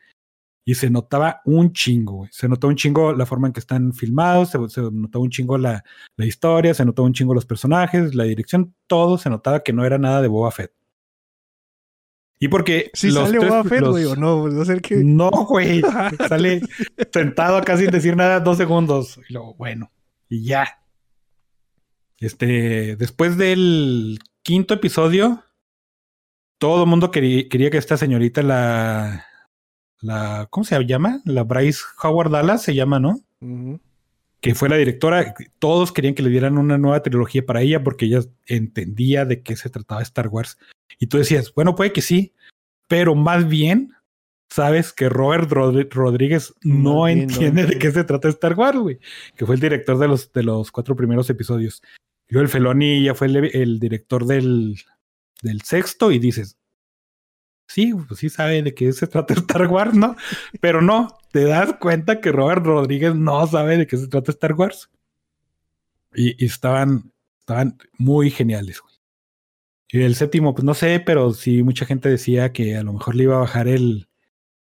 y se notaba un chingo, güey. Se notaba un chingo la forma en que están filmados, se, se notaba un chingo la, la historia, se notaba un chingo los personajes, la dirección, todo se notaba que no era nada de Boba Fett. Y porque Si los sale tres- Boba Fett, güey, o no, no sé qué. no, güey. Sale sentado acá sin decir nada dos segundos. Y luego, bueno, y ya. Este, después del quinto episodio, todo el mundo quería, quería que esta señorita, la, la, ¿cómo se llama? La Bryce Howard Dallas se llama, ¿no? Que fue la directora, todos querían que le dieran una nueva trilogía para ella porque ella entendía de qué se trataba Star Wars. Y tú decías, bueno, puede que sí, pero más bien sabes que Robert Rodríguez no entiende de qué se trata Star Wars, güey, que fue el director de los, de los cuatro primeros episodios. Y luego el Feloni ya fue el, el director del, del sexto y dices, sí, pues sí sabe de qué se trata Star Wars, ¿no? Pero no, te das cuenta que Robert Rodríguez no sabe de qué se trata Star Wars. Y, y estaban, estaban muy geniales, güey. Y el séptimo, pues no sé, pero sí mucha gente decía que a lo mejor le iba a bajar el,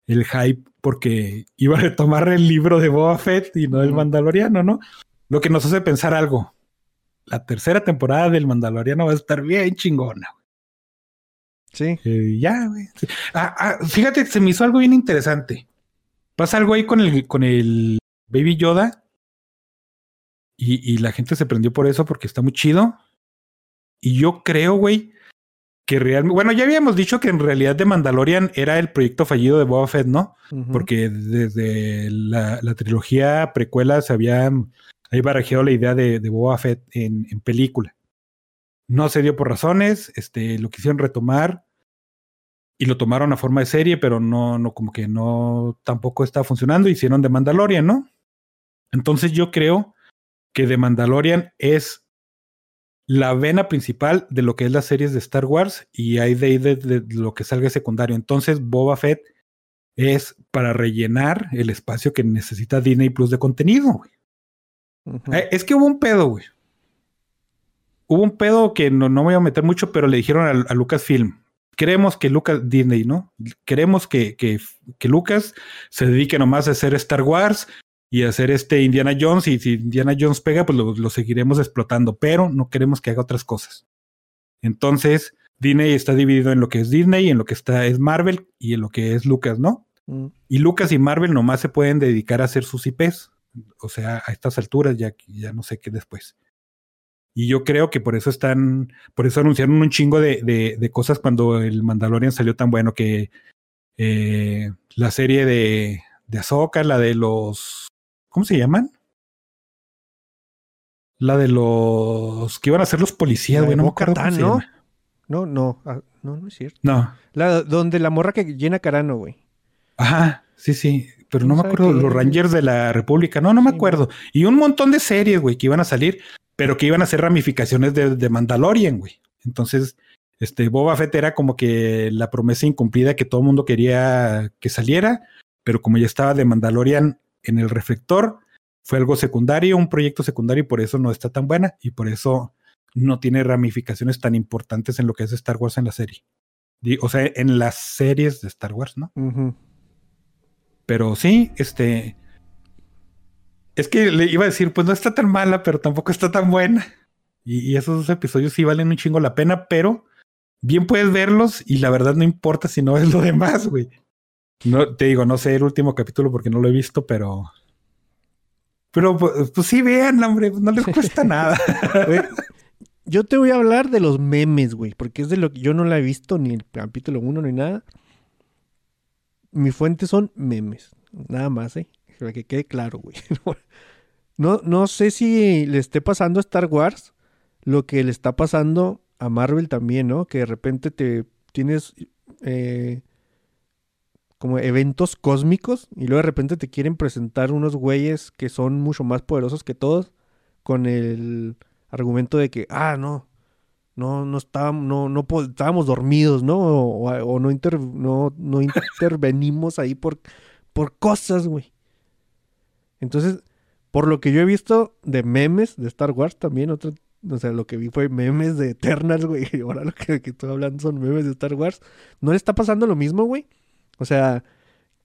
el hype porque iba a retomar el libro de Boba Fett y no el Mandaloriano, ¿no? Lo que nos hace pensar algo. La tercera temporada del Mandaloriano va a estar bien chingona. Sí. Eh, ya, güey. Ah, ah, fíjate, se me hizo algo bien interesante. Pasa algo ahí con el, con el Baby Yoda. Y, y la gente se prendió por eso porque está muy chido. Y yo creo, güey, que realmente. Bueno, ya habíamos dicho que en realidad The Mandalorian era el proyecto fallido de Boba Fett, ¿no? Porque desde la, la trilogía precuela se había ahí barajeado la idea de, de Boba Fett en, en película. No se dio por razones, este, lo quisieron retomar y lo tomaron a forma de serie, pero no, no, como que no tampoco está funcionando. Hicieron The Mandalorian, ¿no? Entonces yo creo que The Mandalorian es la vena principal de lo que es las series de Star Wars y hay de ahí de, de lo que salga secundario. Entonces Boba Fett es para rellenar el espacio que necesita Disney Plus de contenido. güey. Eh, es que hubo un pedo, güey. Hubo un pedo que no, no me voy a meter mucho, pero le dijeron a, a Lucasfilm. Queremos que Lucas, Disney, ¿no? Queremos que, que, que Lucas se dedique nomás a hacer Star Wars y a hacer este Indiana Jones. Y si Indiana Jones pega, pues lo, lo seguiremos explotando, pero no queremos que haga otras cosas. Entonces, Disney está dividido en lo que es Disney, en lo que está es Marvel y en lo que es Lucas, ¿no? Mm. Y Lucas y Marvel nomás se pueden dedicar a hacer sus IPs. O sea, a estas alturas ya, ya no sé qué después. Y yo creo que por eso están, por eso anunciaron un chingo de, de, de cosas cuando el Mandalorian salió tan bueno que eh, la serie de, de Ahsoka, la de los, ¿cómo se llaman? La de los que iban a ser los policías, güey, no me acuerdo ¿no? No, no, ah, no, no es cierto. No, La, donde la morra que llena Carano, güey. Ajá, sí, sí. Pero no ¿Quién me acuerdo, qué? los Rangers de la República, no, no me acuerdo. Y un montón de series, güey, que iban a salir, pero que iban a ser ramificaciones de, de Mandalorian, güey. Entonces, este, Boba Fett era como que la promesa incumplida que todo el mundo quería que saliera, pero como ya estaba de Mandalorian en el reflector, fue algo secundario, un proyecto secundario y por eso no está tan buena y por eso no tiene ramificaciones tan importantes en lo que es Star Wars en la serie. O sea, en las series de Star Wars, ¿no? Pero sí, este. Es que le iba a decir, pues no está tan mala, pero tampoco está tan buena. Y, y esos dos episodios sí valen un chingo la pena, pero bien puedes verlos y la verdad no importa si no es lo demás, güey. No, te digo, no sé el último capítulo porque no lo he visto, pero. Pero pues, pues sí, vean, hombre, no les cuesta nada. Yo te voy a hablar de los memes, güey, porque es de lo que yo no la he visto, ni el capítulo 1 ni nada. Mi fuente son memes, nada más, ¿eh? Para que quede claro, güey. No, no sé si le esté pasando a Star Wars lo que le está pasando a Marvel también, ¿no? Que de repente te tienes eh, como eventos cósmicos y luego de repente te quieren presentar unos güeyes que son mucho más poderosos que todos con el argumento de que, ah, no, no, no estábamos, no, no estábamos dormidos, ¿no? O, o no, inter- no, no intervenimos ahí por, por cosas, güey. Entonces, por lo que yo he visto de memes de Star Wars también, otro, o sea, lo que vi fue memes de Eternals, güey. Y ahora lo que, que estoy hablando son memes de Star Wars. ¿No le está pasando lo mismo, güey? O sea,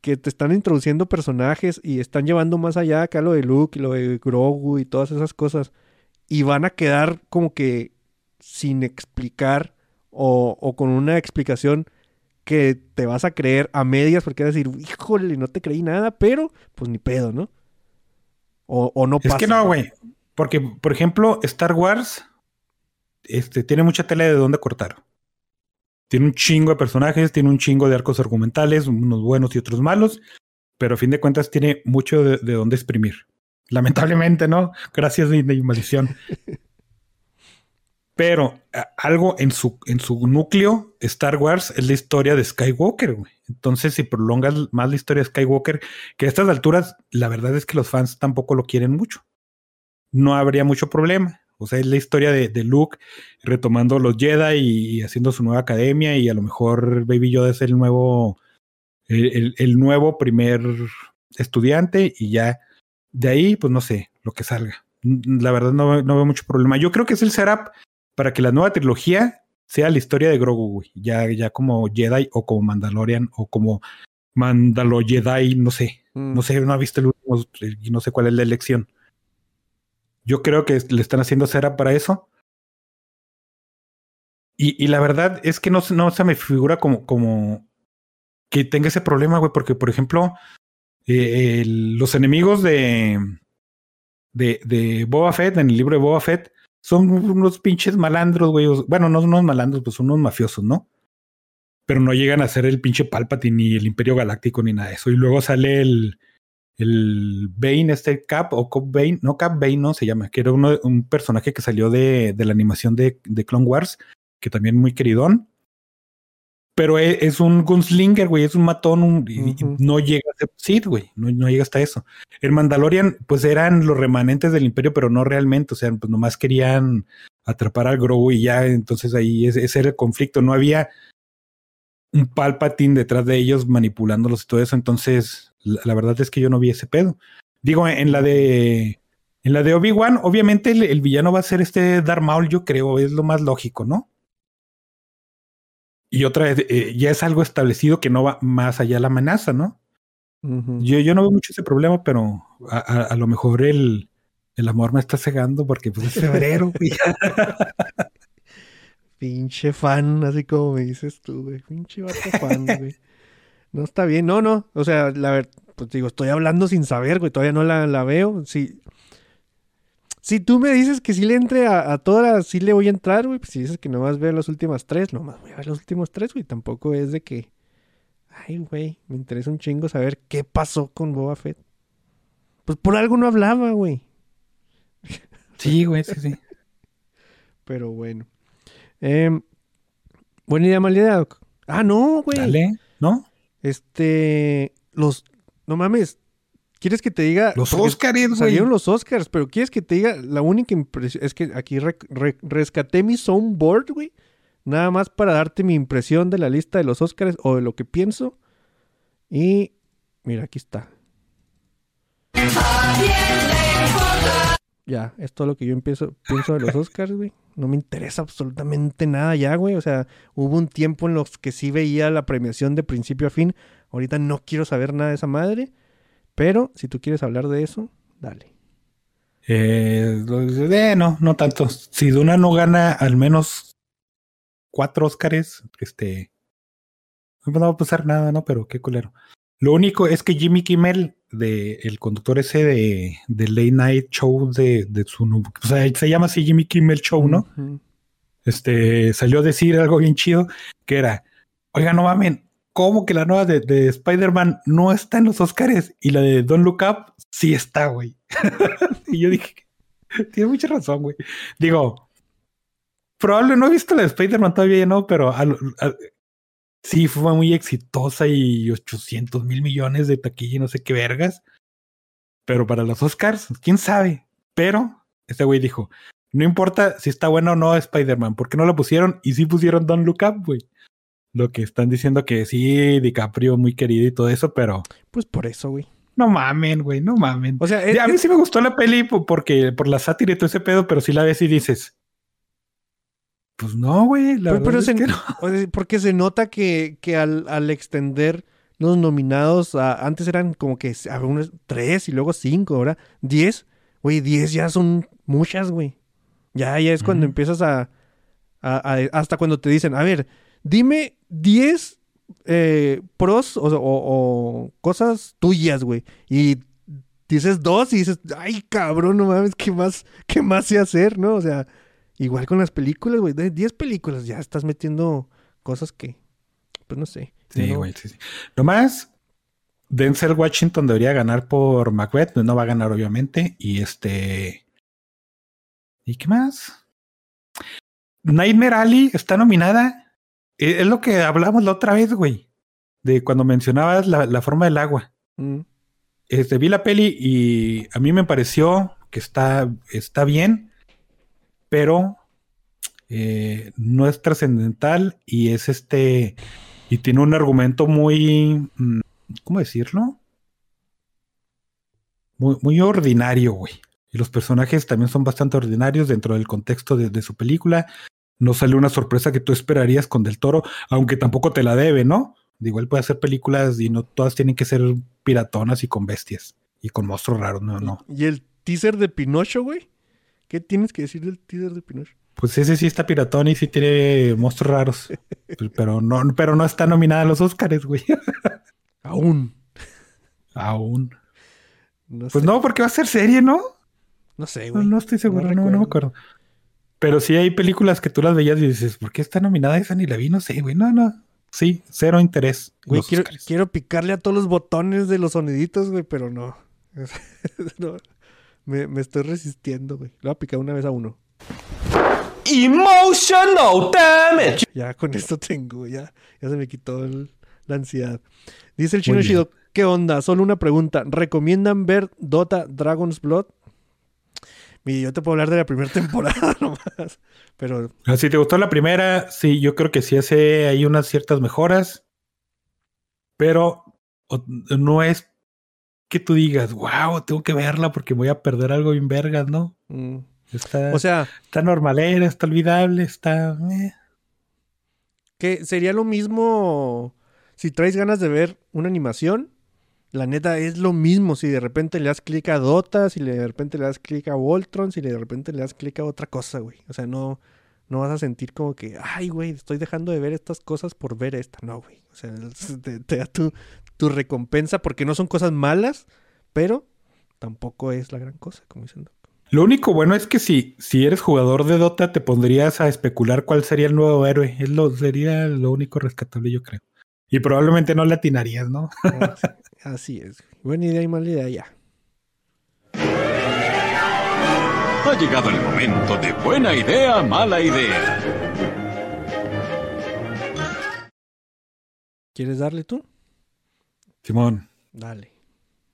que te están introduciendo personajes y están llevando más allá acá lo de Luke y lo de Grogu y todas esas cosas. Y van a quedar como que sin explicar o, o con una explicación que te vas a creer a medias porque vas a decir, híjole, no te creí nada, pero pues ni pedo, ¿no? O, o no Es pasa. que no, güey. Porque, por ejemplo, Star Wars este, tiene mucha tela de dónde cortar. Tiene un chingo de personajes, tiene un chingo de arcos argumentales, unos buenos y otros malos, pero a fin de cuentas tiene mucho de, de dónde exprimir. Lamentablemente, ¿no? Gracias, Disney, maldición. Pero algo en su, en su núcleo, Star Wars es la historia de Skywalker, güey. Entonces, si prolongas más la historia de Skywalker, que a estas alturas, la verdad es que los fans tampoco lo quieren mucho. No habría mucho problema. O sea, es la historia de, Luke retomando los Jedi y, haciendo su nueva academia y a lo mejor Baby Yoda es el nuevo, el, el- nuevo primer estudiante y ya de ahí, pues no sé, lo que salga. La verdad no, no veo mucho problema. Yo creo que es el setup para que la nueva trilogía sea la historia de Grogu, güey. Ya, ya como Jedi o como Mandalorian o como Mandalo Jedi, no sé. Mm. No sé, no ha visto el último y no sé cuál es la elección. Yo creo que le están haciendo cera para eso. Y, y la verdad es que no, no se me figura como, como que tenga ese problema, güey, porque, por ejemplo, eh, el- los enemigos de, de, de Boba Fett, en el libro de Boba Fett, son unos pinches malandros, güey. Bueno, no son unos malandros, pues son unos mafiosos, ¿no? Pero no llegan a ser el pinche Palpatine ni el Imperio Galáctico ni nada de eso. Y luego sale el, el Bane, este Cap o Cop Bane, no Cap Bane, no se llama, que era uno, un personaje que salió de, de la animación de, de Clone Wars, que también muy queridón. Pero e- es, un gunslinger, güey, es un matón, un- y- no llega a ser Sith, güey, no, no llega hasta eso. El Mandalorian, pues eran los remanentes del Imperio, pero no realmente, o sea, pues nomás querían atrapar al Grogu y ya, entonces ahí ese, ese era el conflicto, no había un Palpatine detrás de ellos manipulándolos y todo eso, entonces la, la verdad es que yo no vi ese pedo. Digo, en la de en la de Obi-Wan, obviamente el, el villano va a ser este Darth Maul, yo creo, es lo más lógico, ¿no? Y otra vez, eh, ya es algo establecido que no va más allá de la amenaza, ¿no? Yo, yo no veo mucho ese problema, pero a, a- a lo mejor el, el amor me está cegando porque pues es febrero, güey. Pinche fan, así como me dices tú, güey. Pinche vato fan, güey. No está bien, no, no. O sea, la verdad, pues digo, estoy hablando sin saber, güey. Todavía no la, la veo. Si, si tú me dices que sí le entre a, a todas, sí le voy a entrar, güey. Pues si dices que nomás veo las últimas tres, nomás voy a ver los últimos tres, güey. Tampoco es de que. Ay, güey, me interesa un chingo saber qué pasó con Boba Fett. Pues por algo no hablaba, güey. Sí, güey, sí, sí. Pero bueno. Em, buena idea, mala idea. Doc. Ah, no, güey. Dale, ¿no? Este, los, no mames, ¿quieres que te diga? Los Óscares, güey. Salieron los Oscars, pero ¿quieres que te diga? La única impresión, es que aquí re- re- rescaté mi soundboard, güey, nada más para darte mi impresión de la lista de los Oscars o de lo que pienso. Y, mira, aquí está. Ya, es todo lo que yo empiezo, pienso de los Oscars, güey. No me interesa absolutamente nada ya, güey. O sea, hubo un tiempo en los que sí veía la premiación de principio a fin. Ahorita no quiero saber nada de esa madre. Pero si tú quieres hablar de eso, dale. Eh, eh, no, no tanto. Si Duna no gana al menos cuatro Óscares, este, no va a pasar nada, ¿no? Pero qué culero. Lo único es que Jimmy Kimmel, de, el conductor ese de, de Late Night Show de, de su, o sea, se llama así Jimmy Kimmel Show, ¿no? Este, salió a decir algo bien chido, que era, oiga, no mamen, ¿cómo que la nueva de, de Spider-Man no está en los Oscars? Y la de Don't Look Up sí está, güey. y yo dije, tiene mucha razón, güey. Digo, probable no he visto la de Spider-Man todavía, no, pero sí fue muy exitosa y 800 mil millones de taquilla y no sé qué vergas. Pero para los Oscars, quién sabe. Pero este güey dijo, no importa si está buena o no Spider-Man, ¿por qué no la pusieron? Y sí pusieron Don't Look Up, güey. Lo que están diciendo que sí, DiCaprio muy querido y todo eso, pero Pues por eso, güey. no mamen, güey, no mamen. O sea, es- a mí es- sí me gustó la peli po- porque por la sátira y todo ese pedo, pero sí la ves y dices, pues no, güey, la pero, verdad pero es se- que no. porque se nota que, que al, al extender los nominados, a- antes eran como que a unos tres y luego cinco, ahora diez. Güey, diez ya son muchas, güey. Ya, ya es cuando empiezas a, a- a- Hasta cuando te dicen, a ver, dime diez eh, pros o, o- o cosas tuyas, güey. Y dices dos y dices, ay, cabrón, no mames, ¿qué más, qué más sé hacer, no? O sea, igual con las películas, güey. De 10 películas ya estás metiendo cosas que, pues no sé. Sí, no- güey, sí, sí. Nomás, Denzel Washington debería ganar por Macbeth, no va a ganar obviamente, y este... ¿Y qué más? Nightmare Alley está nominada. Eh, Es lo que hablamos la otra vez, güey. De cuando mencionabas la, la forma del agua. Mm, Este, vi la peli y a mí me pareció que está, está bien. pero eh, no es trascendental y es este, y tiene un argumento muy, mm, ¿cómo decirlo? Muy, muy ordinario, güey. Y los personajes también son bastante ordinarios dentro del contexto de, de su película. No sale una sorpresa que tú esperarías con Del Toro, aunque tampoco te la debe, ¿no? Igual puede hacer películas y no todas tienen que ser piratonas y con bestias y con monstruos raros, no, no. ¿Y el teaser de Pinocho, güey? ¿Qué tienes que decir del teaser de Pinocho? Pues ese sí está piratón y sí tiene monstruos raros. Pues, pero no, pero no está nominada a los Oscars, güey. Aún. Aún. No Pues sé. no, porque va a ser serie, ¿no? No sé, No, güey. no estoy seguro, no, no, me acuerdo. Pero sí hay películas que tú las veías y dices, ¿por qué está nominada esa ni la vi? No sé, güey. No, no. Sí, cero interés. Güey, quiero, picarle a todos los botones de los soniditos, güey, pero no. No, Me, me estoy resistiendo, güey. Le voy a picar una vez a uno. Emotional damage. Ya con esto tengo, ya, ya se me quitó el- la ansiedad. Dice el chino. Shido, ¿qué onda? Solo una pregunta. ¿Recomiendan ver Dota Dragon's Blood? Mire, yo te puedo hablar de la primera temporada nomás. Pero Ah, Si te gustó la primera, sí, yo creo que sí hace ahí unas ciertas mejoras. Pero no es que tú digas, wow, tengo que verla porque voy a perder algo bien vergas, ¿no? mm, Está, o sea, está normalera, está olvidable, está. eh. que sería lo mismo si traes ganas de ver una animación. La neta es lo mismo si de repente le das clic a Dota, si de repente le das clic a Voltron, si de repente le das clic a otra cosa, güey. O sea, no, no vas a sentir como que, ay, güey, estoy dejando de ver estas cosas por ver esta. No, güey. O sea, te, da tu, tu recompensa porque no son cosas malas, pero tampoco es la gran cosa, como dicen. Lo único bueno es que si, si eres jugador de Dota, te pondrías a especular cuál sería el nuevo héroe. Es lo, sería lo único rescatable, yo creo. Y probablemente no le atinarías, ¿no? Así, así es. Buena idea y mala idea, ya. Ha llegado el momento de buena idea, mala idea. ¿Quieres darle tú? Simón. Dale.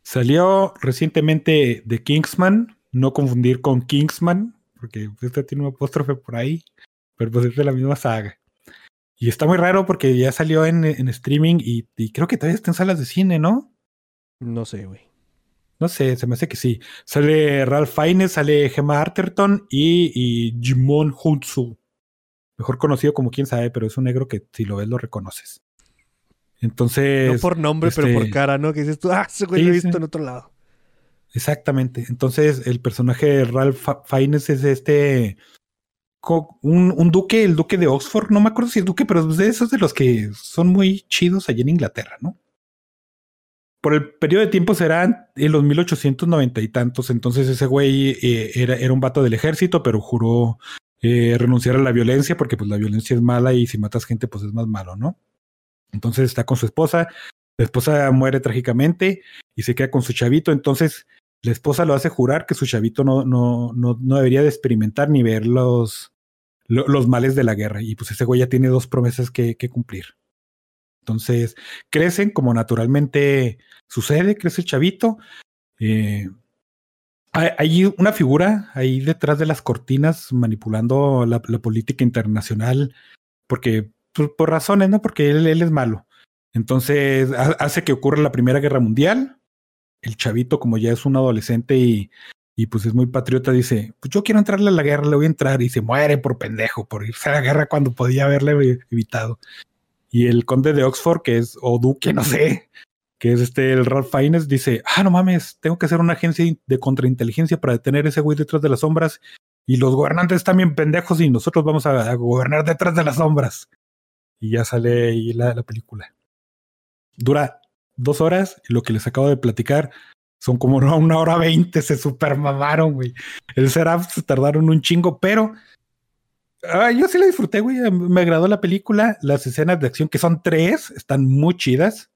Salió recientemente The Kingsman, no confundir con Kingsman, porque este tiene un apóstrofe por ahí, pero pues es de la misma saga. Y está muy raro porque ya salió en, en streaming y, y creo que todavía está en salas de cine, ¿no? No sé, güey. No sé, se me hace que sí. Sale Ralph Fiennes, sale Gemma Arterton y, y Jimon Hunsu. Mejor conocido como quién sabe, pero es un negro que si lo ves lo reconoces. Entonces. No por nombre, pero por este, cara, ¿no? Que dices tú, ah, ese güey lo he visto sí. en otro lado. Exactamente. Entonces, el personaje de Ralph Fiennes es este. Un, duque, el duque de Oxford. No me acuerdo si es duque, pero de esos de los que son muy chidos allá en Inglaterra, ¿no? Por el periodo de tiempo serán en los 1890 y tantos. Entonces, ese güey eh, era, era un vato del ejército, pero juró eh, renunciar a la violencia porque, pues, la violencia es mala y si matas gente, pues es más malo, ¿no? Entonces está con su esposa. La esposa muere trágicamente y se queda con su chavito. Entonces, la esposa lo hace jurar que su chavito no, no, no, no debería de experimentar ni ver los, lo- los males de la guerra. Y pues ese güey ya tiene dos promesas que, que cumplir. Entonces, crecen como naturalmente sucede, crece el chavito. Eh, hay, una figura ahí detrás de las cortinas manipulando la, política internacional, porque por, por razones, ¿no? Porque él, es malo. Entonces ha- hace que ocurra la Primera Guerra Mundial. El chavito, como ya es un adolescente y, y pues es muy patriota, dice, pues yo quiero entrarle a la guerra, le voy a entrar y se muere por pendejo, por irse a la guerra cuando podía haberle evi- evitado. Y el conde de Oxford, que es, o duque, no sé, que es este, el Ralph Fiennes, dice, ah, no mames, tengo que hacer una agencia de contrainteligencia para detener ese güey detrás de las sombras. Y los gobernantes bien pendejos y nosotros vamos a, a gobernar detrás de las sombras. Y ya sale ahí la, la película. Dura dos horas y lo que les acabo de platicar son como una, una hora veinte, se super mamaron, güey. El setup se tardaron un chingo, pero ah, yo sí la disfruté, güey. Me agradó la película. Las escenas de acción, que son tres, están muy chidas.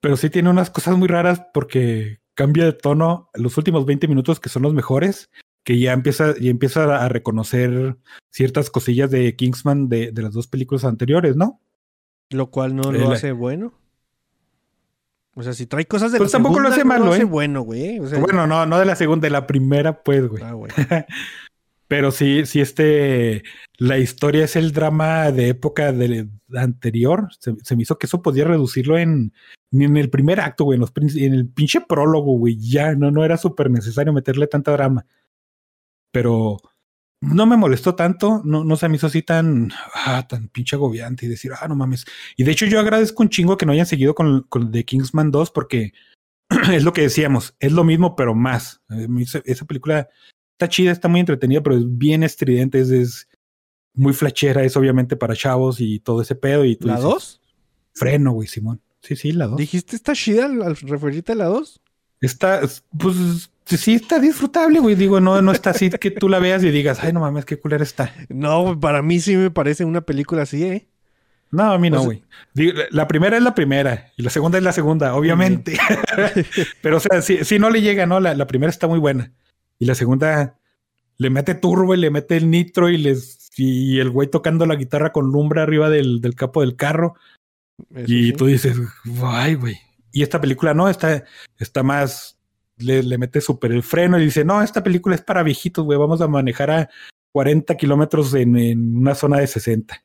Pero sí tiene unas cosas muy raras porque cambia de tono los últimos 20 minutos, que son los mejores, que ya empieza, ya empieza a reconocer ciertas cosillas de Kingsman de, de las dos películas anteriores, ¿no? Lo cual no lo hace bueno. O sea, si trae cosas de Pues la tampoco lo segunda, hace no malo, lo hace ¿eh? bueno, güey. O sea, Bueno, no, no de la segunda, de la primera, pues, güey. ah, güey. Pero sí, sí, este, la historia es el drama de época del anterior. Se, se me hizo que eso podía reducirlo en, ni en el primer acto, güey, en, los en el pinche prólogo, güey, ya no, no era súper necesario meterle tanta drama. Pero no me molestó tanto, no, no se me hizo así tan, ah, tan pinche agobiante y decir, ah, no mames. Y de hecho yo agradezco un chingo que no hayan seguido con, con The Kingsman 2 porque es lo que decíamos, es lo mismo pero más. Eh, Esa película está chida, está muy entretenida, pero es bien estridente, es, es muy flachera, es obviamente para chavos y todo ese pedo. Y tú ¿La dices, 2? Freno, güey, Simón. Sí, sí, la 2. ¿Dijiste está chida al, al referirte a la 2? Está, pues sí, está disfrutable, güey. Digo, no, no está así que tú la veas y digas, ay, no mames, qué culera está. No, para mí sí me parece una película así, ¿eh? No, a mí no, güey. La- La primera es la primera y la segunda es la segunda, obviamente. Pero, o sea, si, si no le llega, ¿no? La, la primera está muy buena. Y la segunda le mete turbo y le mete el nitro y les y el güey tocando la guitarra con lumbre arriba del, del capo del carro. Eso y sí. tú dices, ay, güey. Y esta película no, está, está más, le, le mete súper el freno y dice, no, esta película es para viejitos, güey, vamos a manejar a 40 kilómetros en, una zona de 60.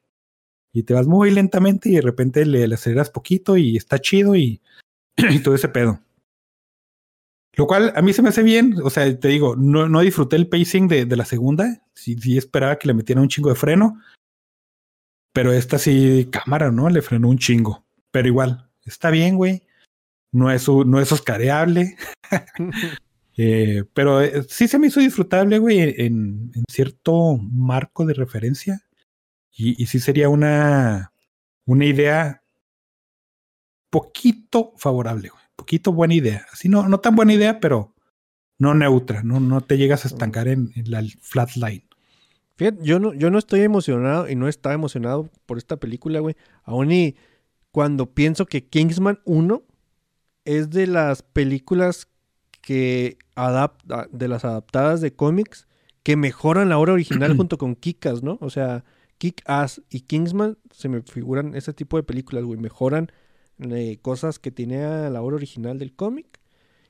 Y te vas muy lentamente y de repente le, le aceleras poquito y está chido y, y todo ese pedo. Lo cual a mí se me hace bien, o sea, te digo, no, no disfruté el pacing de, de la segunda, sí, sí esperaba que le metiera un chingo de freno, pero esta sí, cámara, ¿no? Le frenó un chingo. Pero igual, está bien, güey. No es, no es oscareable. Eh, pero eh, sí se me hizo disfrutable, güey, en, en cierto marco de referencia. Y, y sí sería una, una idea poquito favorable, güey. Poquito buena idea. Así no, no tan buena idea, pero no neutra. No, no te llegas a estancar en, en la flatline. Fíjate, yo no, yo no estoy emocionado y no estaba emocionado por esta película, güey. Aún y cuando pienso que Kingsman 1 es de las películas que adapta, de las adaptadas de cómics que mejoran la obra original junto con Kick-Ass, ¿no? O sea, Kick-Ass y Kingsman se me figuran ese tipo de películas, güey. Mejoran eh, cosas que tenía la obra original del cómic.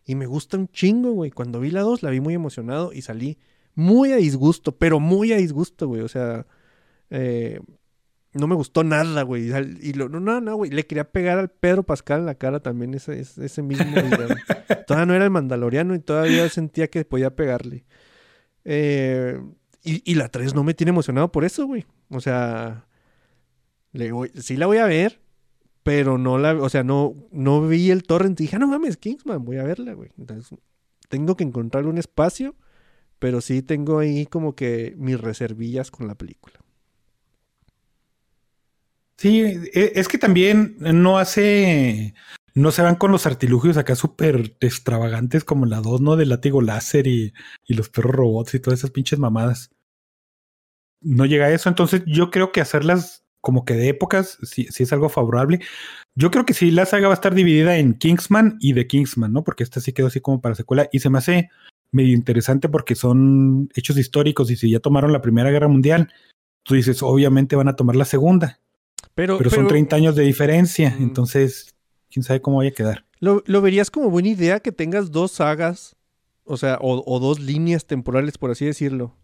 Y me gusta un chingo, güey. Cuando vi la 2 la vi muy emocionado y salí muy a disgusto, pero muy a disgusto, güey. O sea, eh, no me gustó nada, güey. Y lo, no, no, no, güey. Le quería pegar al Pedro Pascal en la cara también ese, ese, mismo día. todavía no era el mandaloriano y todavía sentía que podía pegarle. Eh, y, y la 3 no me tiene emocionado por eso, güey. O sea, le voy- sí la voy a ver, pero no la, o sea, no, no vi el torrent y dije, "Ah, no mames, Kingsman, voy a verla, güey. Entonces, tengo que encontrar un espacio, pero sí tengo ahí como que mis reservillas con la película. Sí, e- es que también no hace, no se van con los artilugios acá súper extravagantes como la 2, ¿no? Del látigo láser y, los perros robots y todas esas pinches mamadas. No llega a eso, entonces yo creo que hacerlas como que de épocas, sí es algo favorable. Yo creo que sí, la saga va a estar dividida en Kingsman y The Kingsman, ¿no? Porque esta sí quedó así como para secuela y se me hace medio interesante porque son hechos históricos y si ya tomaron la Primera Guerra Mundial, tú dices, obviamente van a tomar la Segunda. Pero, Pero, son pero 30 años de diferencia, Mm. entonces quién sabe cómo vaya a quedar. ¿lo, lo verías como buena idea que tengas dos sagas, o sea, o, o dos líneas temporales, por así decirlo,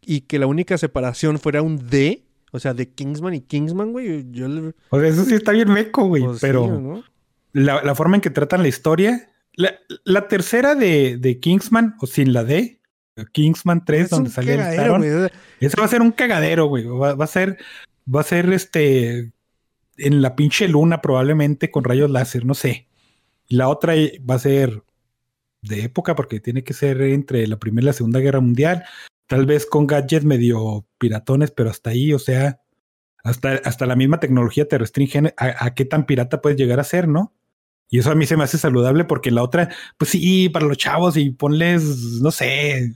y que la única separación fuera un D, o sea, de Kingsman y Kingsman, güey. Yo le- O sea, eso sí está bien meco, güey, pues, sí, pero ¿no? la, la forma en que tratan la historia, la, la tercera de, de Kingsman, o sin la D, Kingsman 3, Es donde sale el ese va a ser un cagadero, güey. Va, va a ser, va a ser este en la pinche luna, probablemente con rayos láser, no sé. La otra va a ser de época, porque tiene que ser entre la Primera y la Segunda Guerra Mundial. Tal vez con gadgets medio piratones, pero hasta ahí, o sea, hasta, hasta la misma tecnología te restringe a, a qué tan pirata puedes llegar a ser, ¿no? Y eso a mí se me hace saludable porque la otra, pues sí, para los chavos y ponles, no sé,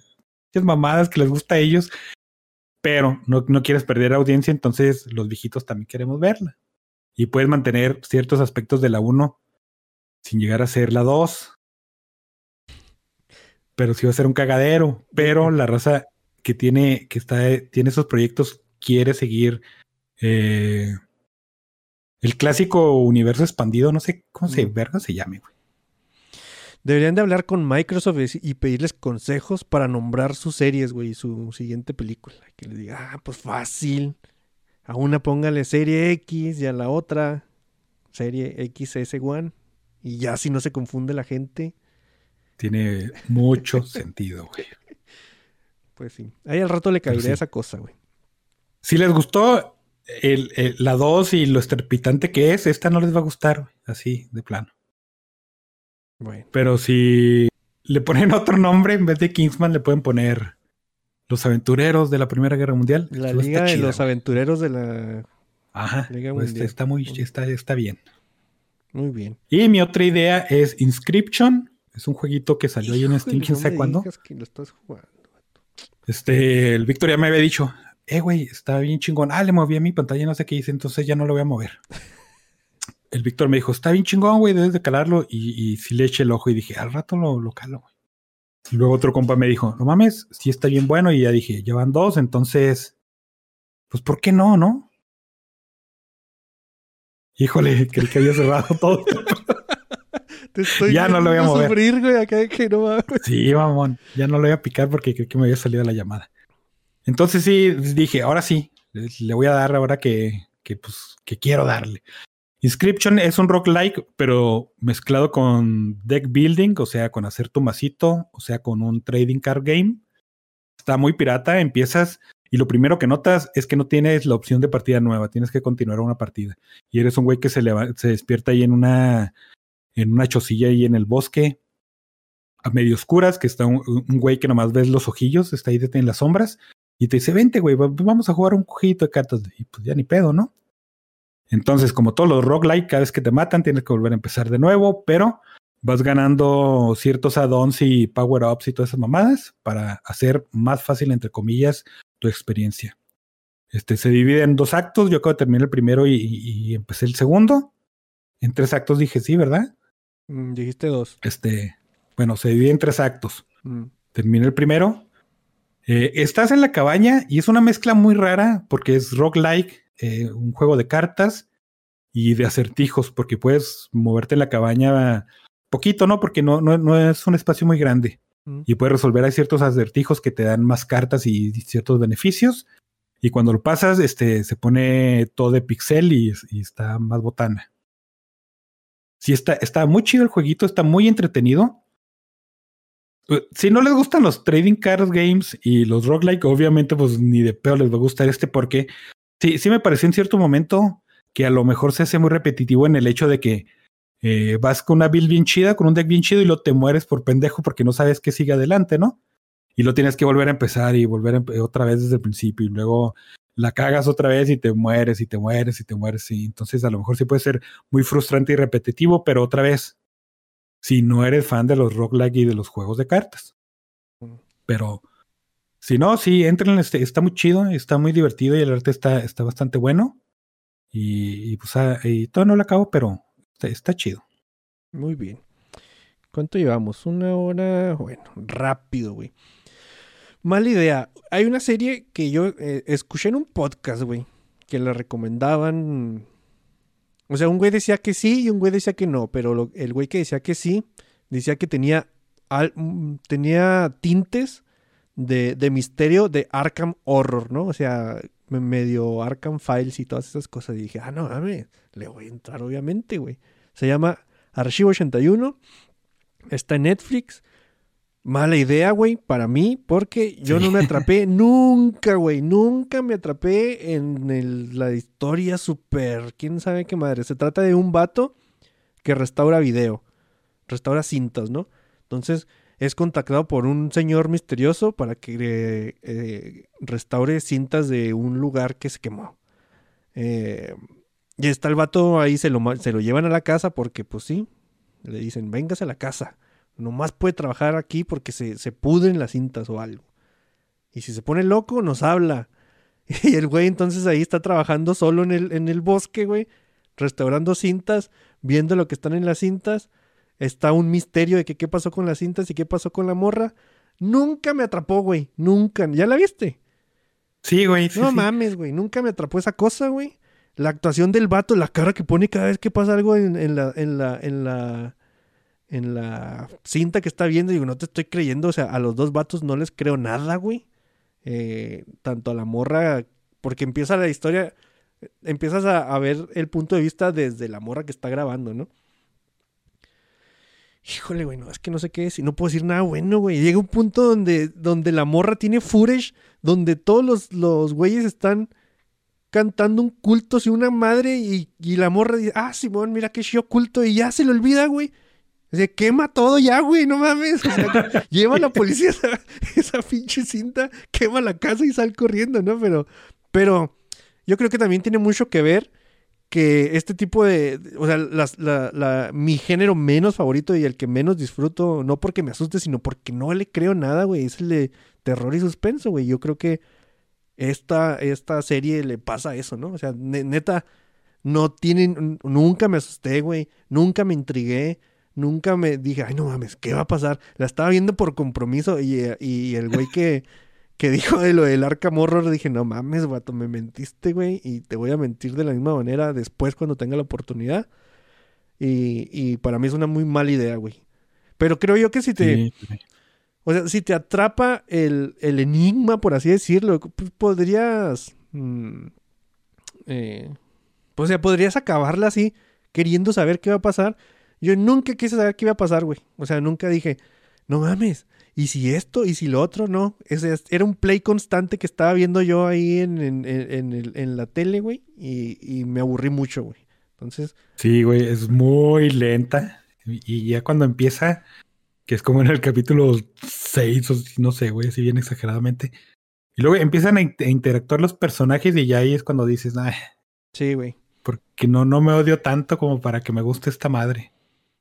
mamadas que les gusta a ellos, pero no, no quieres perder audiencia, entonces los viejitos también queremos verla. Y puedes mantener ciertos aspectos de la 1 sin llegar a ser la 2. Pero sí va a ser un cagadero. Pero la raza que tiene, que está, tiene esos proyectos quiere seguir eh, el clásico universo expandido. No sé cómo se verga se llame, güey. Deberían de hablar con Microsoft y pedirles consejos para nombrar sus series, güey, y su siguiente película. Que les diga, ah, pues fácil. A una póngale serie X y a la otra serie XS1. Y ya si no se confunde la gente, Tiene mucho sentido, güey. pues sí. Ahí al rato le caería sí. esa cosa, güey. Si les gustó el- el- la 2 y lo estrepitante que es, esta no les va a gustar, güey, así de plano. Bueno, Pero si le ponen otro nombre, en vez de Kingsman, le pueden poner Los Aventureros de la Primera Guerra Mundial. la Eso Liga de chida, los güey. Aventureros de la... Ajá. Liga pues, Mundial. está muy, está, está bien. Muy bien. Y mi otra idea es Inscription. Es un jueguito que salió ahí en Steam, quién no sabe cuándo. digas que lo estás jugando. Este, el Víctor ya me había dicho, eh, güey, está bien chingón. Ah, le moví a mi pantalla, no sé qué hice, entonces ya no lo voy a mover. El Víctor me dijo, está bien chingón, güey, debes de calarlo. Y, y sí le eché el ojo y dije, al rato lo, lo calo, güey. Y luego otro compa me dijo, no mames, sí está bien bueno. Y ya dije, ya van dos, entonces, pues, ¿por qué no, no? Híjole, creí que había cerrado todo. Te estoy Ya no lo voy a mover. sufrir, güey, acá que no mames. Sí, mamón. Ya no lo voy a picar porque creo que me había salido la llamada. Entonces sí, dije, ahora sí, le le voy a dar ahora que, que, pues, que quiero darle. Inscription es un roguelike, pero mezclado con deck building, o sea, con hacer tu masito, o sea, con un trading card game. Está muy pirata, empiezas y lo primero que notas es que no tienes la opción de partida nueva, tienes que continuar una partida. Y eres un güey que se, leva- se despierta ahí en una, en una chocilla ahí en el bosque, a medio oscuras, que está un, un güey que nomás ves los ojillos, está ahí en las sombras, y te dice, vente, güey, va- vamos a jugar un jueguito de cartas. Y pues ya ni pedo, ¿no? Entonces, como todos los roguelike, cada vez que te matan tienes que volver a empezar de nuevo, pero vas ganando ciertos add-ons y power-ups y todas esas mamadas para hacer más fácil, entre comillas, tu experiencia. Este se divide en dos actos. Yo acabo de terminar el primero y, y- y empecé el segundo. En tres actos dije sí, ¿verdad? Mm, dijiste dos. Este, bueno, se divide en tres actos. Mm. Terminé el primero. Eh, estás en la cabaña y es una mezcla muy rara porque es roguelike, eh, un juego de cartas y de acertijos, porque puedes moverte en la cabaña poquito, ¿no? Porque no, no, no es un espacio muy grande. Mm. Y puedes resolver ahí ciertos acertijos que te dan más cartas y ciertos beneficios. Y cuando lo pasas, este, se pone todo de pixel y, y está más botana. Sí, está, está muy chido el jueguito, está muy entretenido. Eh, Si no les gustan los trading card games y los roguelike, obviamente, pues ni de peor les va a gustar este, porque sí, sí me pareció en cierto momento que a lo mejor se hace muy repetitivo en el hecho de que eh, vas con una build bien chida, con un deck bien chido y lo te mueres por pendejo porque no sabes qué sigue adelante, ¿no? Y lo tienes que volver a empezar y volver a otra vez desde el principio y luego la cagas otra vez y te mueres y te mueres y te mueres. Y entonces a lo mejor sí puede ser muy frustrante y repetitivo, pero otra vez, si no eres fan de los roguelike y de los juegos de cartas. Pero si no, sí, entren, este, está muy chido, está muy divertido y el arte está, está bastante bueno. Y, pues ah, y todo no lo acabo, pero está, chido. Muy bien. ¿Cuánto llevamos? Una hora. Bueno, rápido, güey. Mala idea. Hay una serie que yo eh, escuché en un podcast, güey, que la recomendaban. O sea, un güey decía que sí y un güey decía que no, pero el güey que decía que sí decía que tenía, mm, tenía tintes de, de misterio de Arkham Horror, ¿no? O sea, me- medio Arkham Files y todas esas cosas. Y dije, ah, no, mames, le voy a entrar, obviamente, güey. Se llama Archivo 81. Está en Netflix. Mala idea, güey, para mí, porque yo no me atrapé nunca, güey. Nunca me atrapé en el- la historia súper. ¿Quién sabe qué madre? Se trata de un vato que restaura video. Restaura cintas, ¿no? Entonces es contactado por un señor misterioso para que eh, restaure cintas de un lugar que se quemó. Eh, y está el vato ahí, se lo, se lo llevan a la casa porque, pues sí, le dicen, véngase a la casa. Nomás puede trabajar aquí porque se, se pudren las cintas o algo. Y si se pone loco, nos habla. Y el güey entonces ahí está trabajando solo en el, en el bosque, güey. Restaurando cintas, viendo lo que están en las cintas. Está un misterio de que qué pasó con las cintas y qué pasó con la morra. Nunca me atrapó, güey. Nunca. ¿Ya la viste? Sí, güey. sí, no sí. mames, güey. Nunca me atrapó esa cosa, güey. La actuación del vato, la cara que pone cada vez que pasa algo en, en la, en la, en la, en la cinta que está viendo. Digo, no te estoy creyendo. O sea, a los dos vatos no les creo nada, güey. Eh, tanto a la morra, porque empieza la historia, empiezas a, a ver el punto de vista desde la morra que está grabando, ¿no? Híjole, güey, no, es que no sé qué decir, no puedo decir nada bueno, güey. Llega un punto donde, donde la morra tiene footage, donde todos los, los güeyes están cantando un culto si una madre y, y la morra dice, ah, Simón, mira qué show culto y ya se le olvida, güey. Se quema todo ya, güey, no mames. Lleva a la policía esa, esa pinche cinta, quema la casa y sale corriendo, ¿no? Pero, pero yo creo que también tiene mucho que ver que este tipo de, o sea, la- la- mi género menos favorito y el que menos disfruto, no porque me asuste, sino porque no le creo nada, güey, es el de terror y suspenso, güey. Yo creo que esta, esta serie le pasa eso, ¿no? O sea, ne- neta, no tienen, nunca me asusté, güey, nunca me intrigué, nunca me dije, ay, no mames, ¿qué va a pasar? La estaba viendo por compromiso y, y el güey que, que dijo de lo del Arkham Horror, dije, no mames, vato, me mentiste, güey, y te voy a mentir de la misma manera después cuando tenga la oportunidad. Y, y para mí es una muy mala idea, güey. Pero creo yo que si te, Sí, o sea, si te atrapa el, el enigma, por así decirlo, pues podrías, mm, eh, pues, o sea, podrías acabarla así, queriendo saber qué va a pasar. Yo nunca quise saber qué iba a pasar, güey. O sea, nunca dije, no mames, ¿y si esto? ¿Y si lo otro? No. Es- era un play constante que estaba viendo yo ahí en, en, en- la tele, güey, y, y me aburrí mucho, güey. Entonces, Sí, güey, es muy lenta. Y ya cuando empieza, que es como en el capítulo 6 o no sé, güey, así bien exageradamente. Y luego empiezan a, in- a interactuar los personajes y ya ahí es cuando dices, ay, sí, güey. porque no, no me odio tanto como para que me guste esta madre.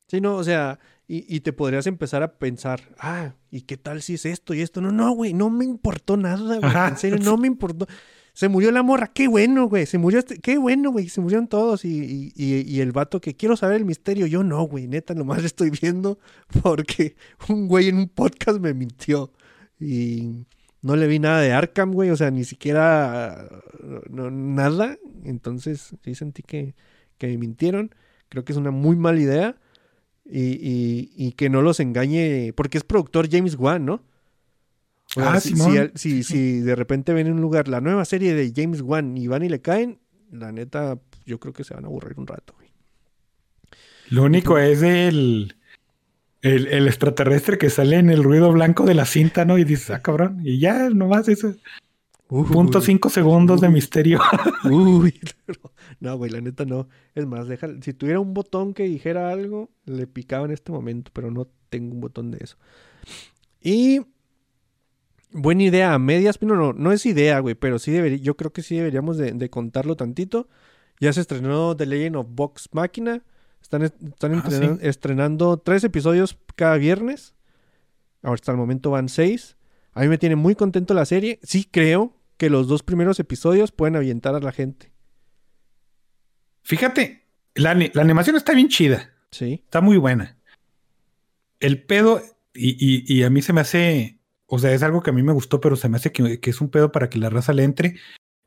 Sí, no, o sea, y, y te podrías empezar a pensar, ah, ¿y qué tal si es esto y esto? No, no, güey, no me importó nada, güey. En serio, no me importó. Se murió la morra, qué bueno, güey. Se murió este, qué bueno, güey. Se murieron todos. Y, y, y- y el vato que quiero saber el misterio, yo no, güey. Neta, nomás lo estoy viendo porque un güey en un podcast me mintió. Y no le vi nada de Arkham, güey. O sea, ni siquiera no- nada. Entonces, sí sentí que, que me mintieron. Creo que es una muy mala idea. Y, y- y que no los engañe, porque es productor James Wan, ¿no? O sea, Ah, si, Simón. si si- si de repente ven en un lugar la nueva serie de James Wan y van y le caen, la neta, yo creo que se van a aburrir un rato, güey. Lo único es el, el, el extraterrestre que sale en el ruido blanco de la cinta, ¿no? Y dices, ah, cabrón. Y ya, nomás eso. Punto cinco segundos de misterio. Uy, no, no, güey, la neta no. Es más, deja, si tuviera un botón que dijera algo, le picaba en este momento, pero no tengo un botón de eso. Y buena idea, a medias, pero no, no es idea, güey, pero sí debería, yo creo que sí deberíamos de, de contarlo tantito. Ya se estrenó The Legend of Vox Machina. Están, están Ah, entrenan- sí. estrenando tres episodios cada viernes. Ahora hasta el momento van seis. A mí me tiene muy contento la serie. Sí creo que los dos primeros episodios pueden avientar a la gente. Fíjate, la, la animación está bien chida. Sí. Está muy buena. El pedo, y, y- y a mí se me hace, o sea, es algo que a mí me gustó, pero se me hace que, que es un pedo para que la raza le entre.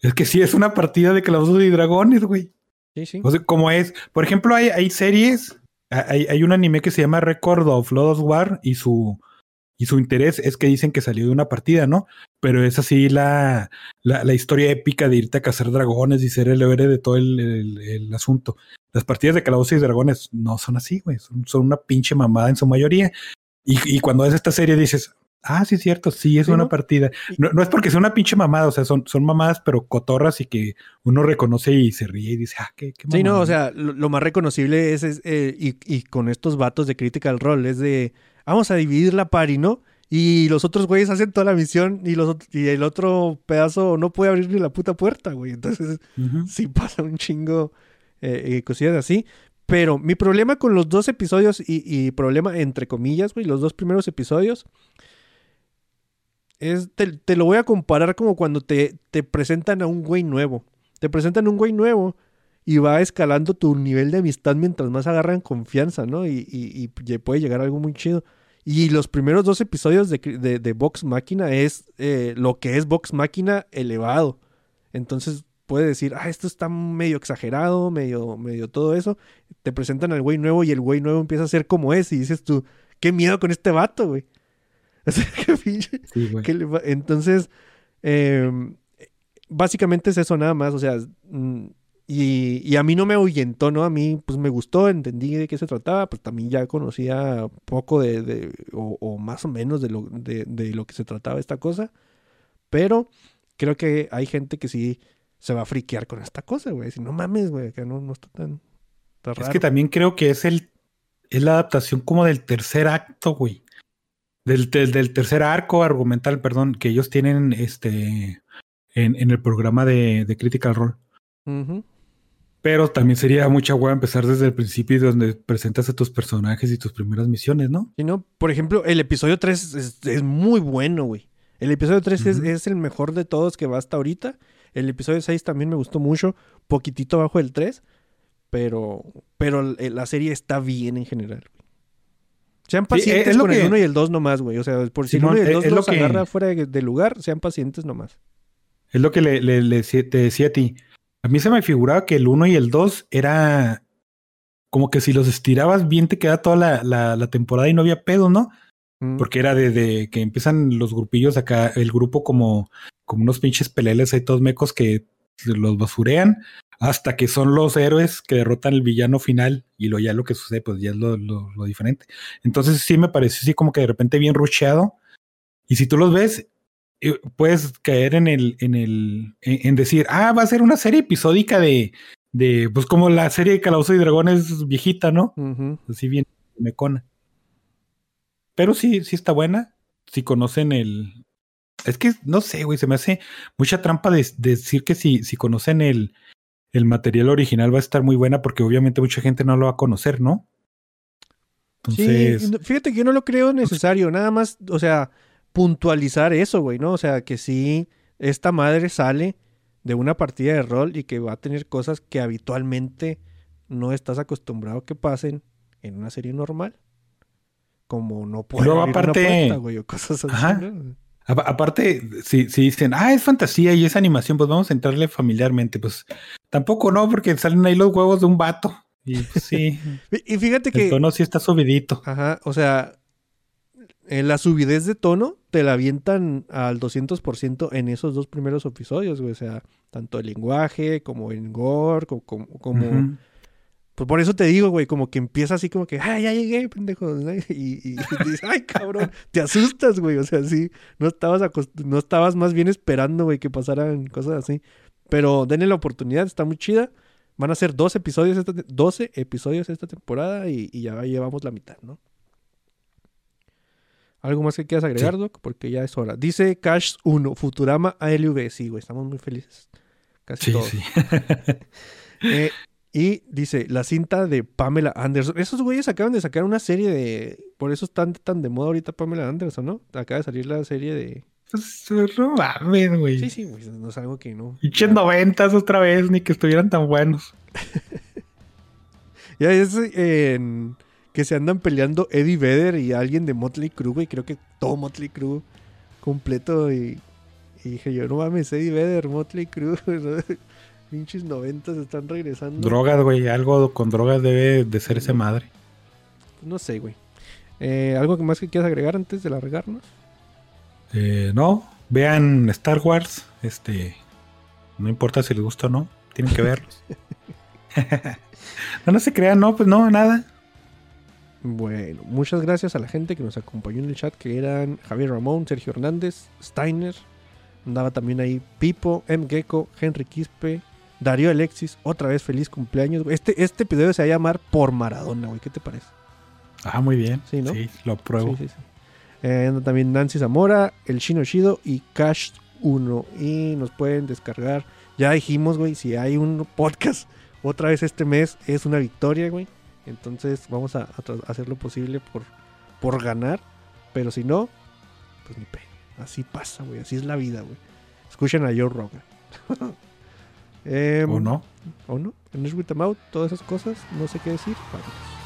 Es que sí es una partida de calabozos y dragones, güey. Sí, sí. O sea, como es, por ejemplo, hay, hay series, hay, hay un anime que se llama Record of Lodoss War y su, y su interés es que dicen que salió de una partida, ¿no? Pero es así la, la, la historia épica de irte a cazar dragones y ser el héroe de todo el, el- el asunto. Las partidas de calabozos y dragones no son así, güey. Son, son una pinche mamada en su mayoría. Y, y cuando ves esta serie dices, ah, sí es cierto, sí es Sí, una ¿no? partida. No, no es porque sea una pinche mamada, o sea, son, son mamadas, pero cotorras y que uno reconoce y se ríe y dice, ah, qué, qué Sí, no, mamada". o sea, lo, lo más reconocible es, es, eh, y, y con estos vatos de Critical Role, es de, vamos a dividir la party, ¿no? Y los otros güeyes hacen toda la misión y, los, y el otro pedazo no puede abrir ni la puta puerta, güey. Entonces, sí pasa un chingo eh, eh, cosillas así. Pero mi problema con los dos episodios, y, y problema entre comillas, güey, los dos primeros episodios, es, te, te lo voy a comparar como cuando te, te presentan a un güey nuevo. Te presentan a un güey nuevo y va escalando tu nivel de amistad mientras más agarran confianza, ¿no? Y, y- puede llegar a algo muy chido. Y los primeros dos episodios de, de, de Vox Máquina es eh, lo que es Vox Máquina elevado. Entonces puede decir, ah, esto está medio exagerado, medio, medio todo eso. te presentan al güey nuevo y el güey nuevo empieza a ser como es y dices tú, qué miedo con este vato, güey. O sea, qué pinche- Sí, güey. ¿Qué le va- Entonces, eh, básicamente es eso nada más, o sea, mm, y, y a mí no me ahuyentó, ¿no? A mí pues me gustó, entendí de qué se trataba, pues también ya conocía poco de, de- o, o más o menos de lo, de, de lo que se trataba esta cosa, pero creo que hay gente que sí se va a friquear con esta cosa, güey, si no mames, güey, que no, no está tan, tan Es raro. que también creo que es el es la adaptación como del tercer acto, güey. Del, del, del tercer arco argumental, perdón, que ellos tienen este en, en el programa de, de Critical Role. Ujú. Pero también sería mucha hueá empezar desde el principio y donde presentas a tus personajes y tus primeras misiones, ¿no? Sí, ¿no? Por ejemplo, el episodio 3 es, es muy bueno, güey. El episodio 3 es, el mejor de todos que va hasta ahorita. El episodio 6 también me gustó mucho, poquitito abajo del 3, pero, pero el- la serie está bien en general. güey. Sean Sí, pacientes es lo con el que- 1 y el 2 nomás, güey. O sea, por si el Simón, 1 y el es- 2 es lo los que- agarra fuera de, de lugar, sean pacientes nomás. Es lo que le, le- te decía a ti. A mí se me figuraba que el 1 y el 2 era como que si los estirabas bien te queda toda la, la, la temporada y no había pedo, ¿no? Mm. Porque era desde que empiezan los grupillos acá, el grupo como, como unos pinches peleles ahí todos mecos que los basurean, hasta que son los héroes que derrotan al villano final y lo ya lo que sucede, pues ya es lo, lo- lo diferente. Entonces sí me pareció así como que de repente bien rusheado. Y si tú los ves, puedes caer en el, en el, en, en decir, ah, va a ser una serie episódica de, de, pues como la serie de Calabozos y Dragones viejita, ¿no? Ujú. así bien mecona. Pero sí, sí está buena. Si conocen el. Es que no sé, güey, se me hace mucha trampa de, de decir que si, si conocen el, el material original va a estar muy buena, porque obviamente mucha gente no lo va a conocer, ¿no? Entonces, Sí, fíjate que yo no lo creo necesario, nada más, o sea, puntualizar eso, güey, ¿no? O sea, que sí, esta madre sale de una partida de rol y que va a tener cosas que habitualmente no estás acostumbrado que pasen en una serie normal. Como no puede luego, abrir una puerta, güey, o cosas así, Ajá. ¿no? a- aparte, si, si dicen, ah, es fantasía y es animación, pues vamos a entrarle familiarmente. Pues tampoco no, porque salen ahí los huevos de un vato. Y pues, sí, Y fíjate el que, tono sí está subidito. ajá, o sea, en la subidez de tono te la avientan al 200% en esos dos primeros episodios, güey, o sea, tanto el lenguaje como en gore, co- como, como, Ujú. Pues por eso te digo, güey, como que empieza así como que, ay, ya llegué, pendejo. ¿no? Y, y- y dices, ay, cabrón, te asustas, güey. O sea, sí, no estabas, no estabas más bien esperando, güey, que pasaran cosas así. Pero denle la oportunidad, está muy chida. Van a ser dos episodios, esta te- 12 episodios esta temporada y, y ya llevamos la mitad, ¿no? ¿Algo más que quieras agregar, Doc? Porque ya es hora. Dice Cash 1, Futurama ALV. Sí, güey, estamos muy felices. Casi Sí, todos. sí. Eh, y dice, la cinta de Pamela Anderson. Esos güeyes acaban de sacar una serie de... Por eso están tan de moda ahorita Pamela Anderson, ¿no? Acaba de salir la serie de... Pues, no mames, güey. Sí, sí, güey. No es algo que no... Pinches noventas otra vez, ni que estuvieran tan buenos. Ya es eh, en- que se andan peleando Eddie Vedder y alguien de Motley Crue, güey. Creo que todo Motley Crue completo. Y, y dije yo, no mames, Eddie Vedder, Motley Crue. ¿no? Pinches noventas están regresando. Drogas, güey. Algo con drogas debe de ser esa madre. No sé, güey. Eh, ¿Algo que más que quieras agregar antes de largarnos? Eh, no, vean Star Wars. Este, no importa si les gusta o no, tienen que verlos. no, no se crean, no, pues no, nada. Bueno, muchas gracias a la gente que nos acompañó en el chat, que eran Javier Ramón, Sergio Hernández, Steiner, andaba también ahí Pipo, M. Gecko, Henry Quispe, Darío Alexis, otra vez feliz cumpleaños. Este, este episodio se va a llamar Por Maradona, güey, ¿qué te parece? Ah, muy bien. Sí, ¿no? lo apruebo. Sí, sí, sí. Eh, anda también Nancy Zamora, El Chino Shido y Cash 1. Y nos pueden descargar. Ya dijimos, güey, si hay un podcast otra vez este mes, es una victoria, güey. Entonces vamos a, hacer lo posible por, por ganar. Pero si no, pues ni pe. Así pasa, güey. Así es la vida, güey. Escuchen a Joe Rogan. Em, ¿O no? ¿O no? En With Them Out, todas esas cosas. No sé qué decir. Vámonos.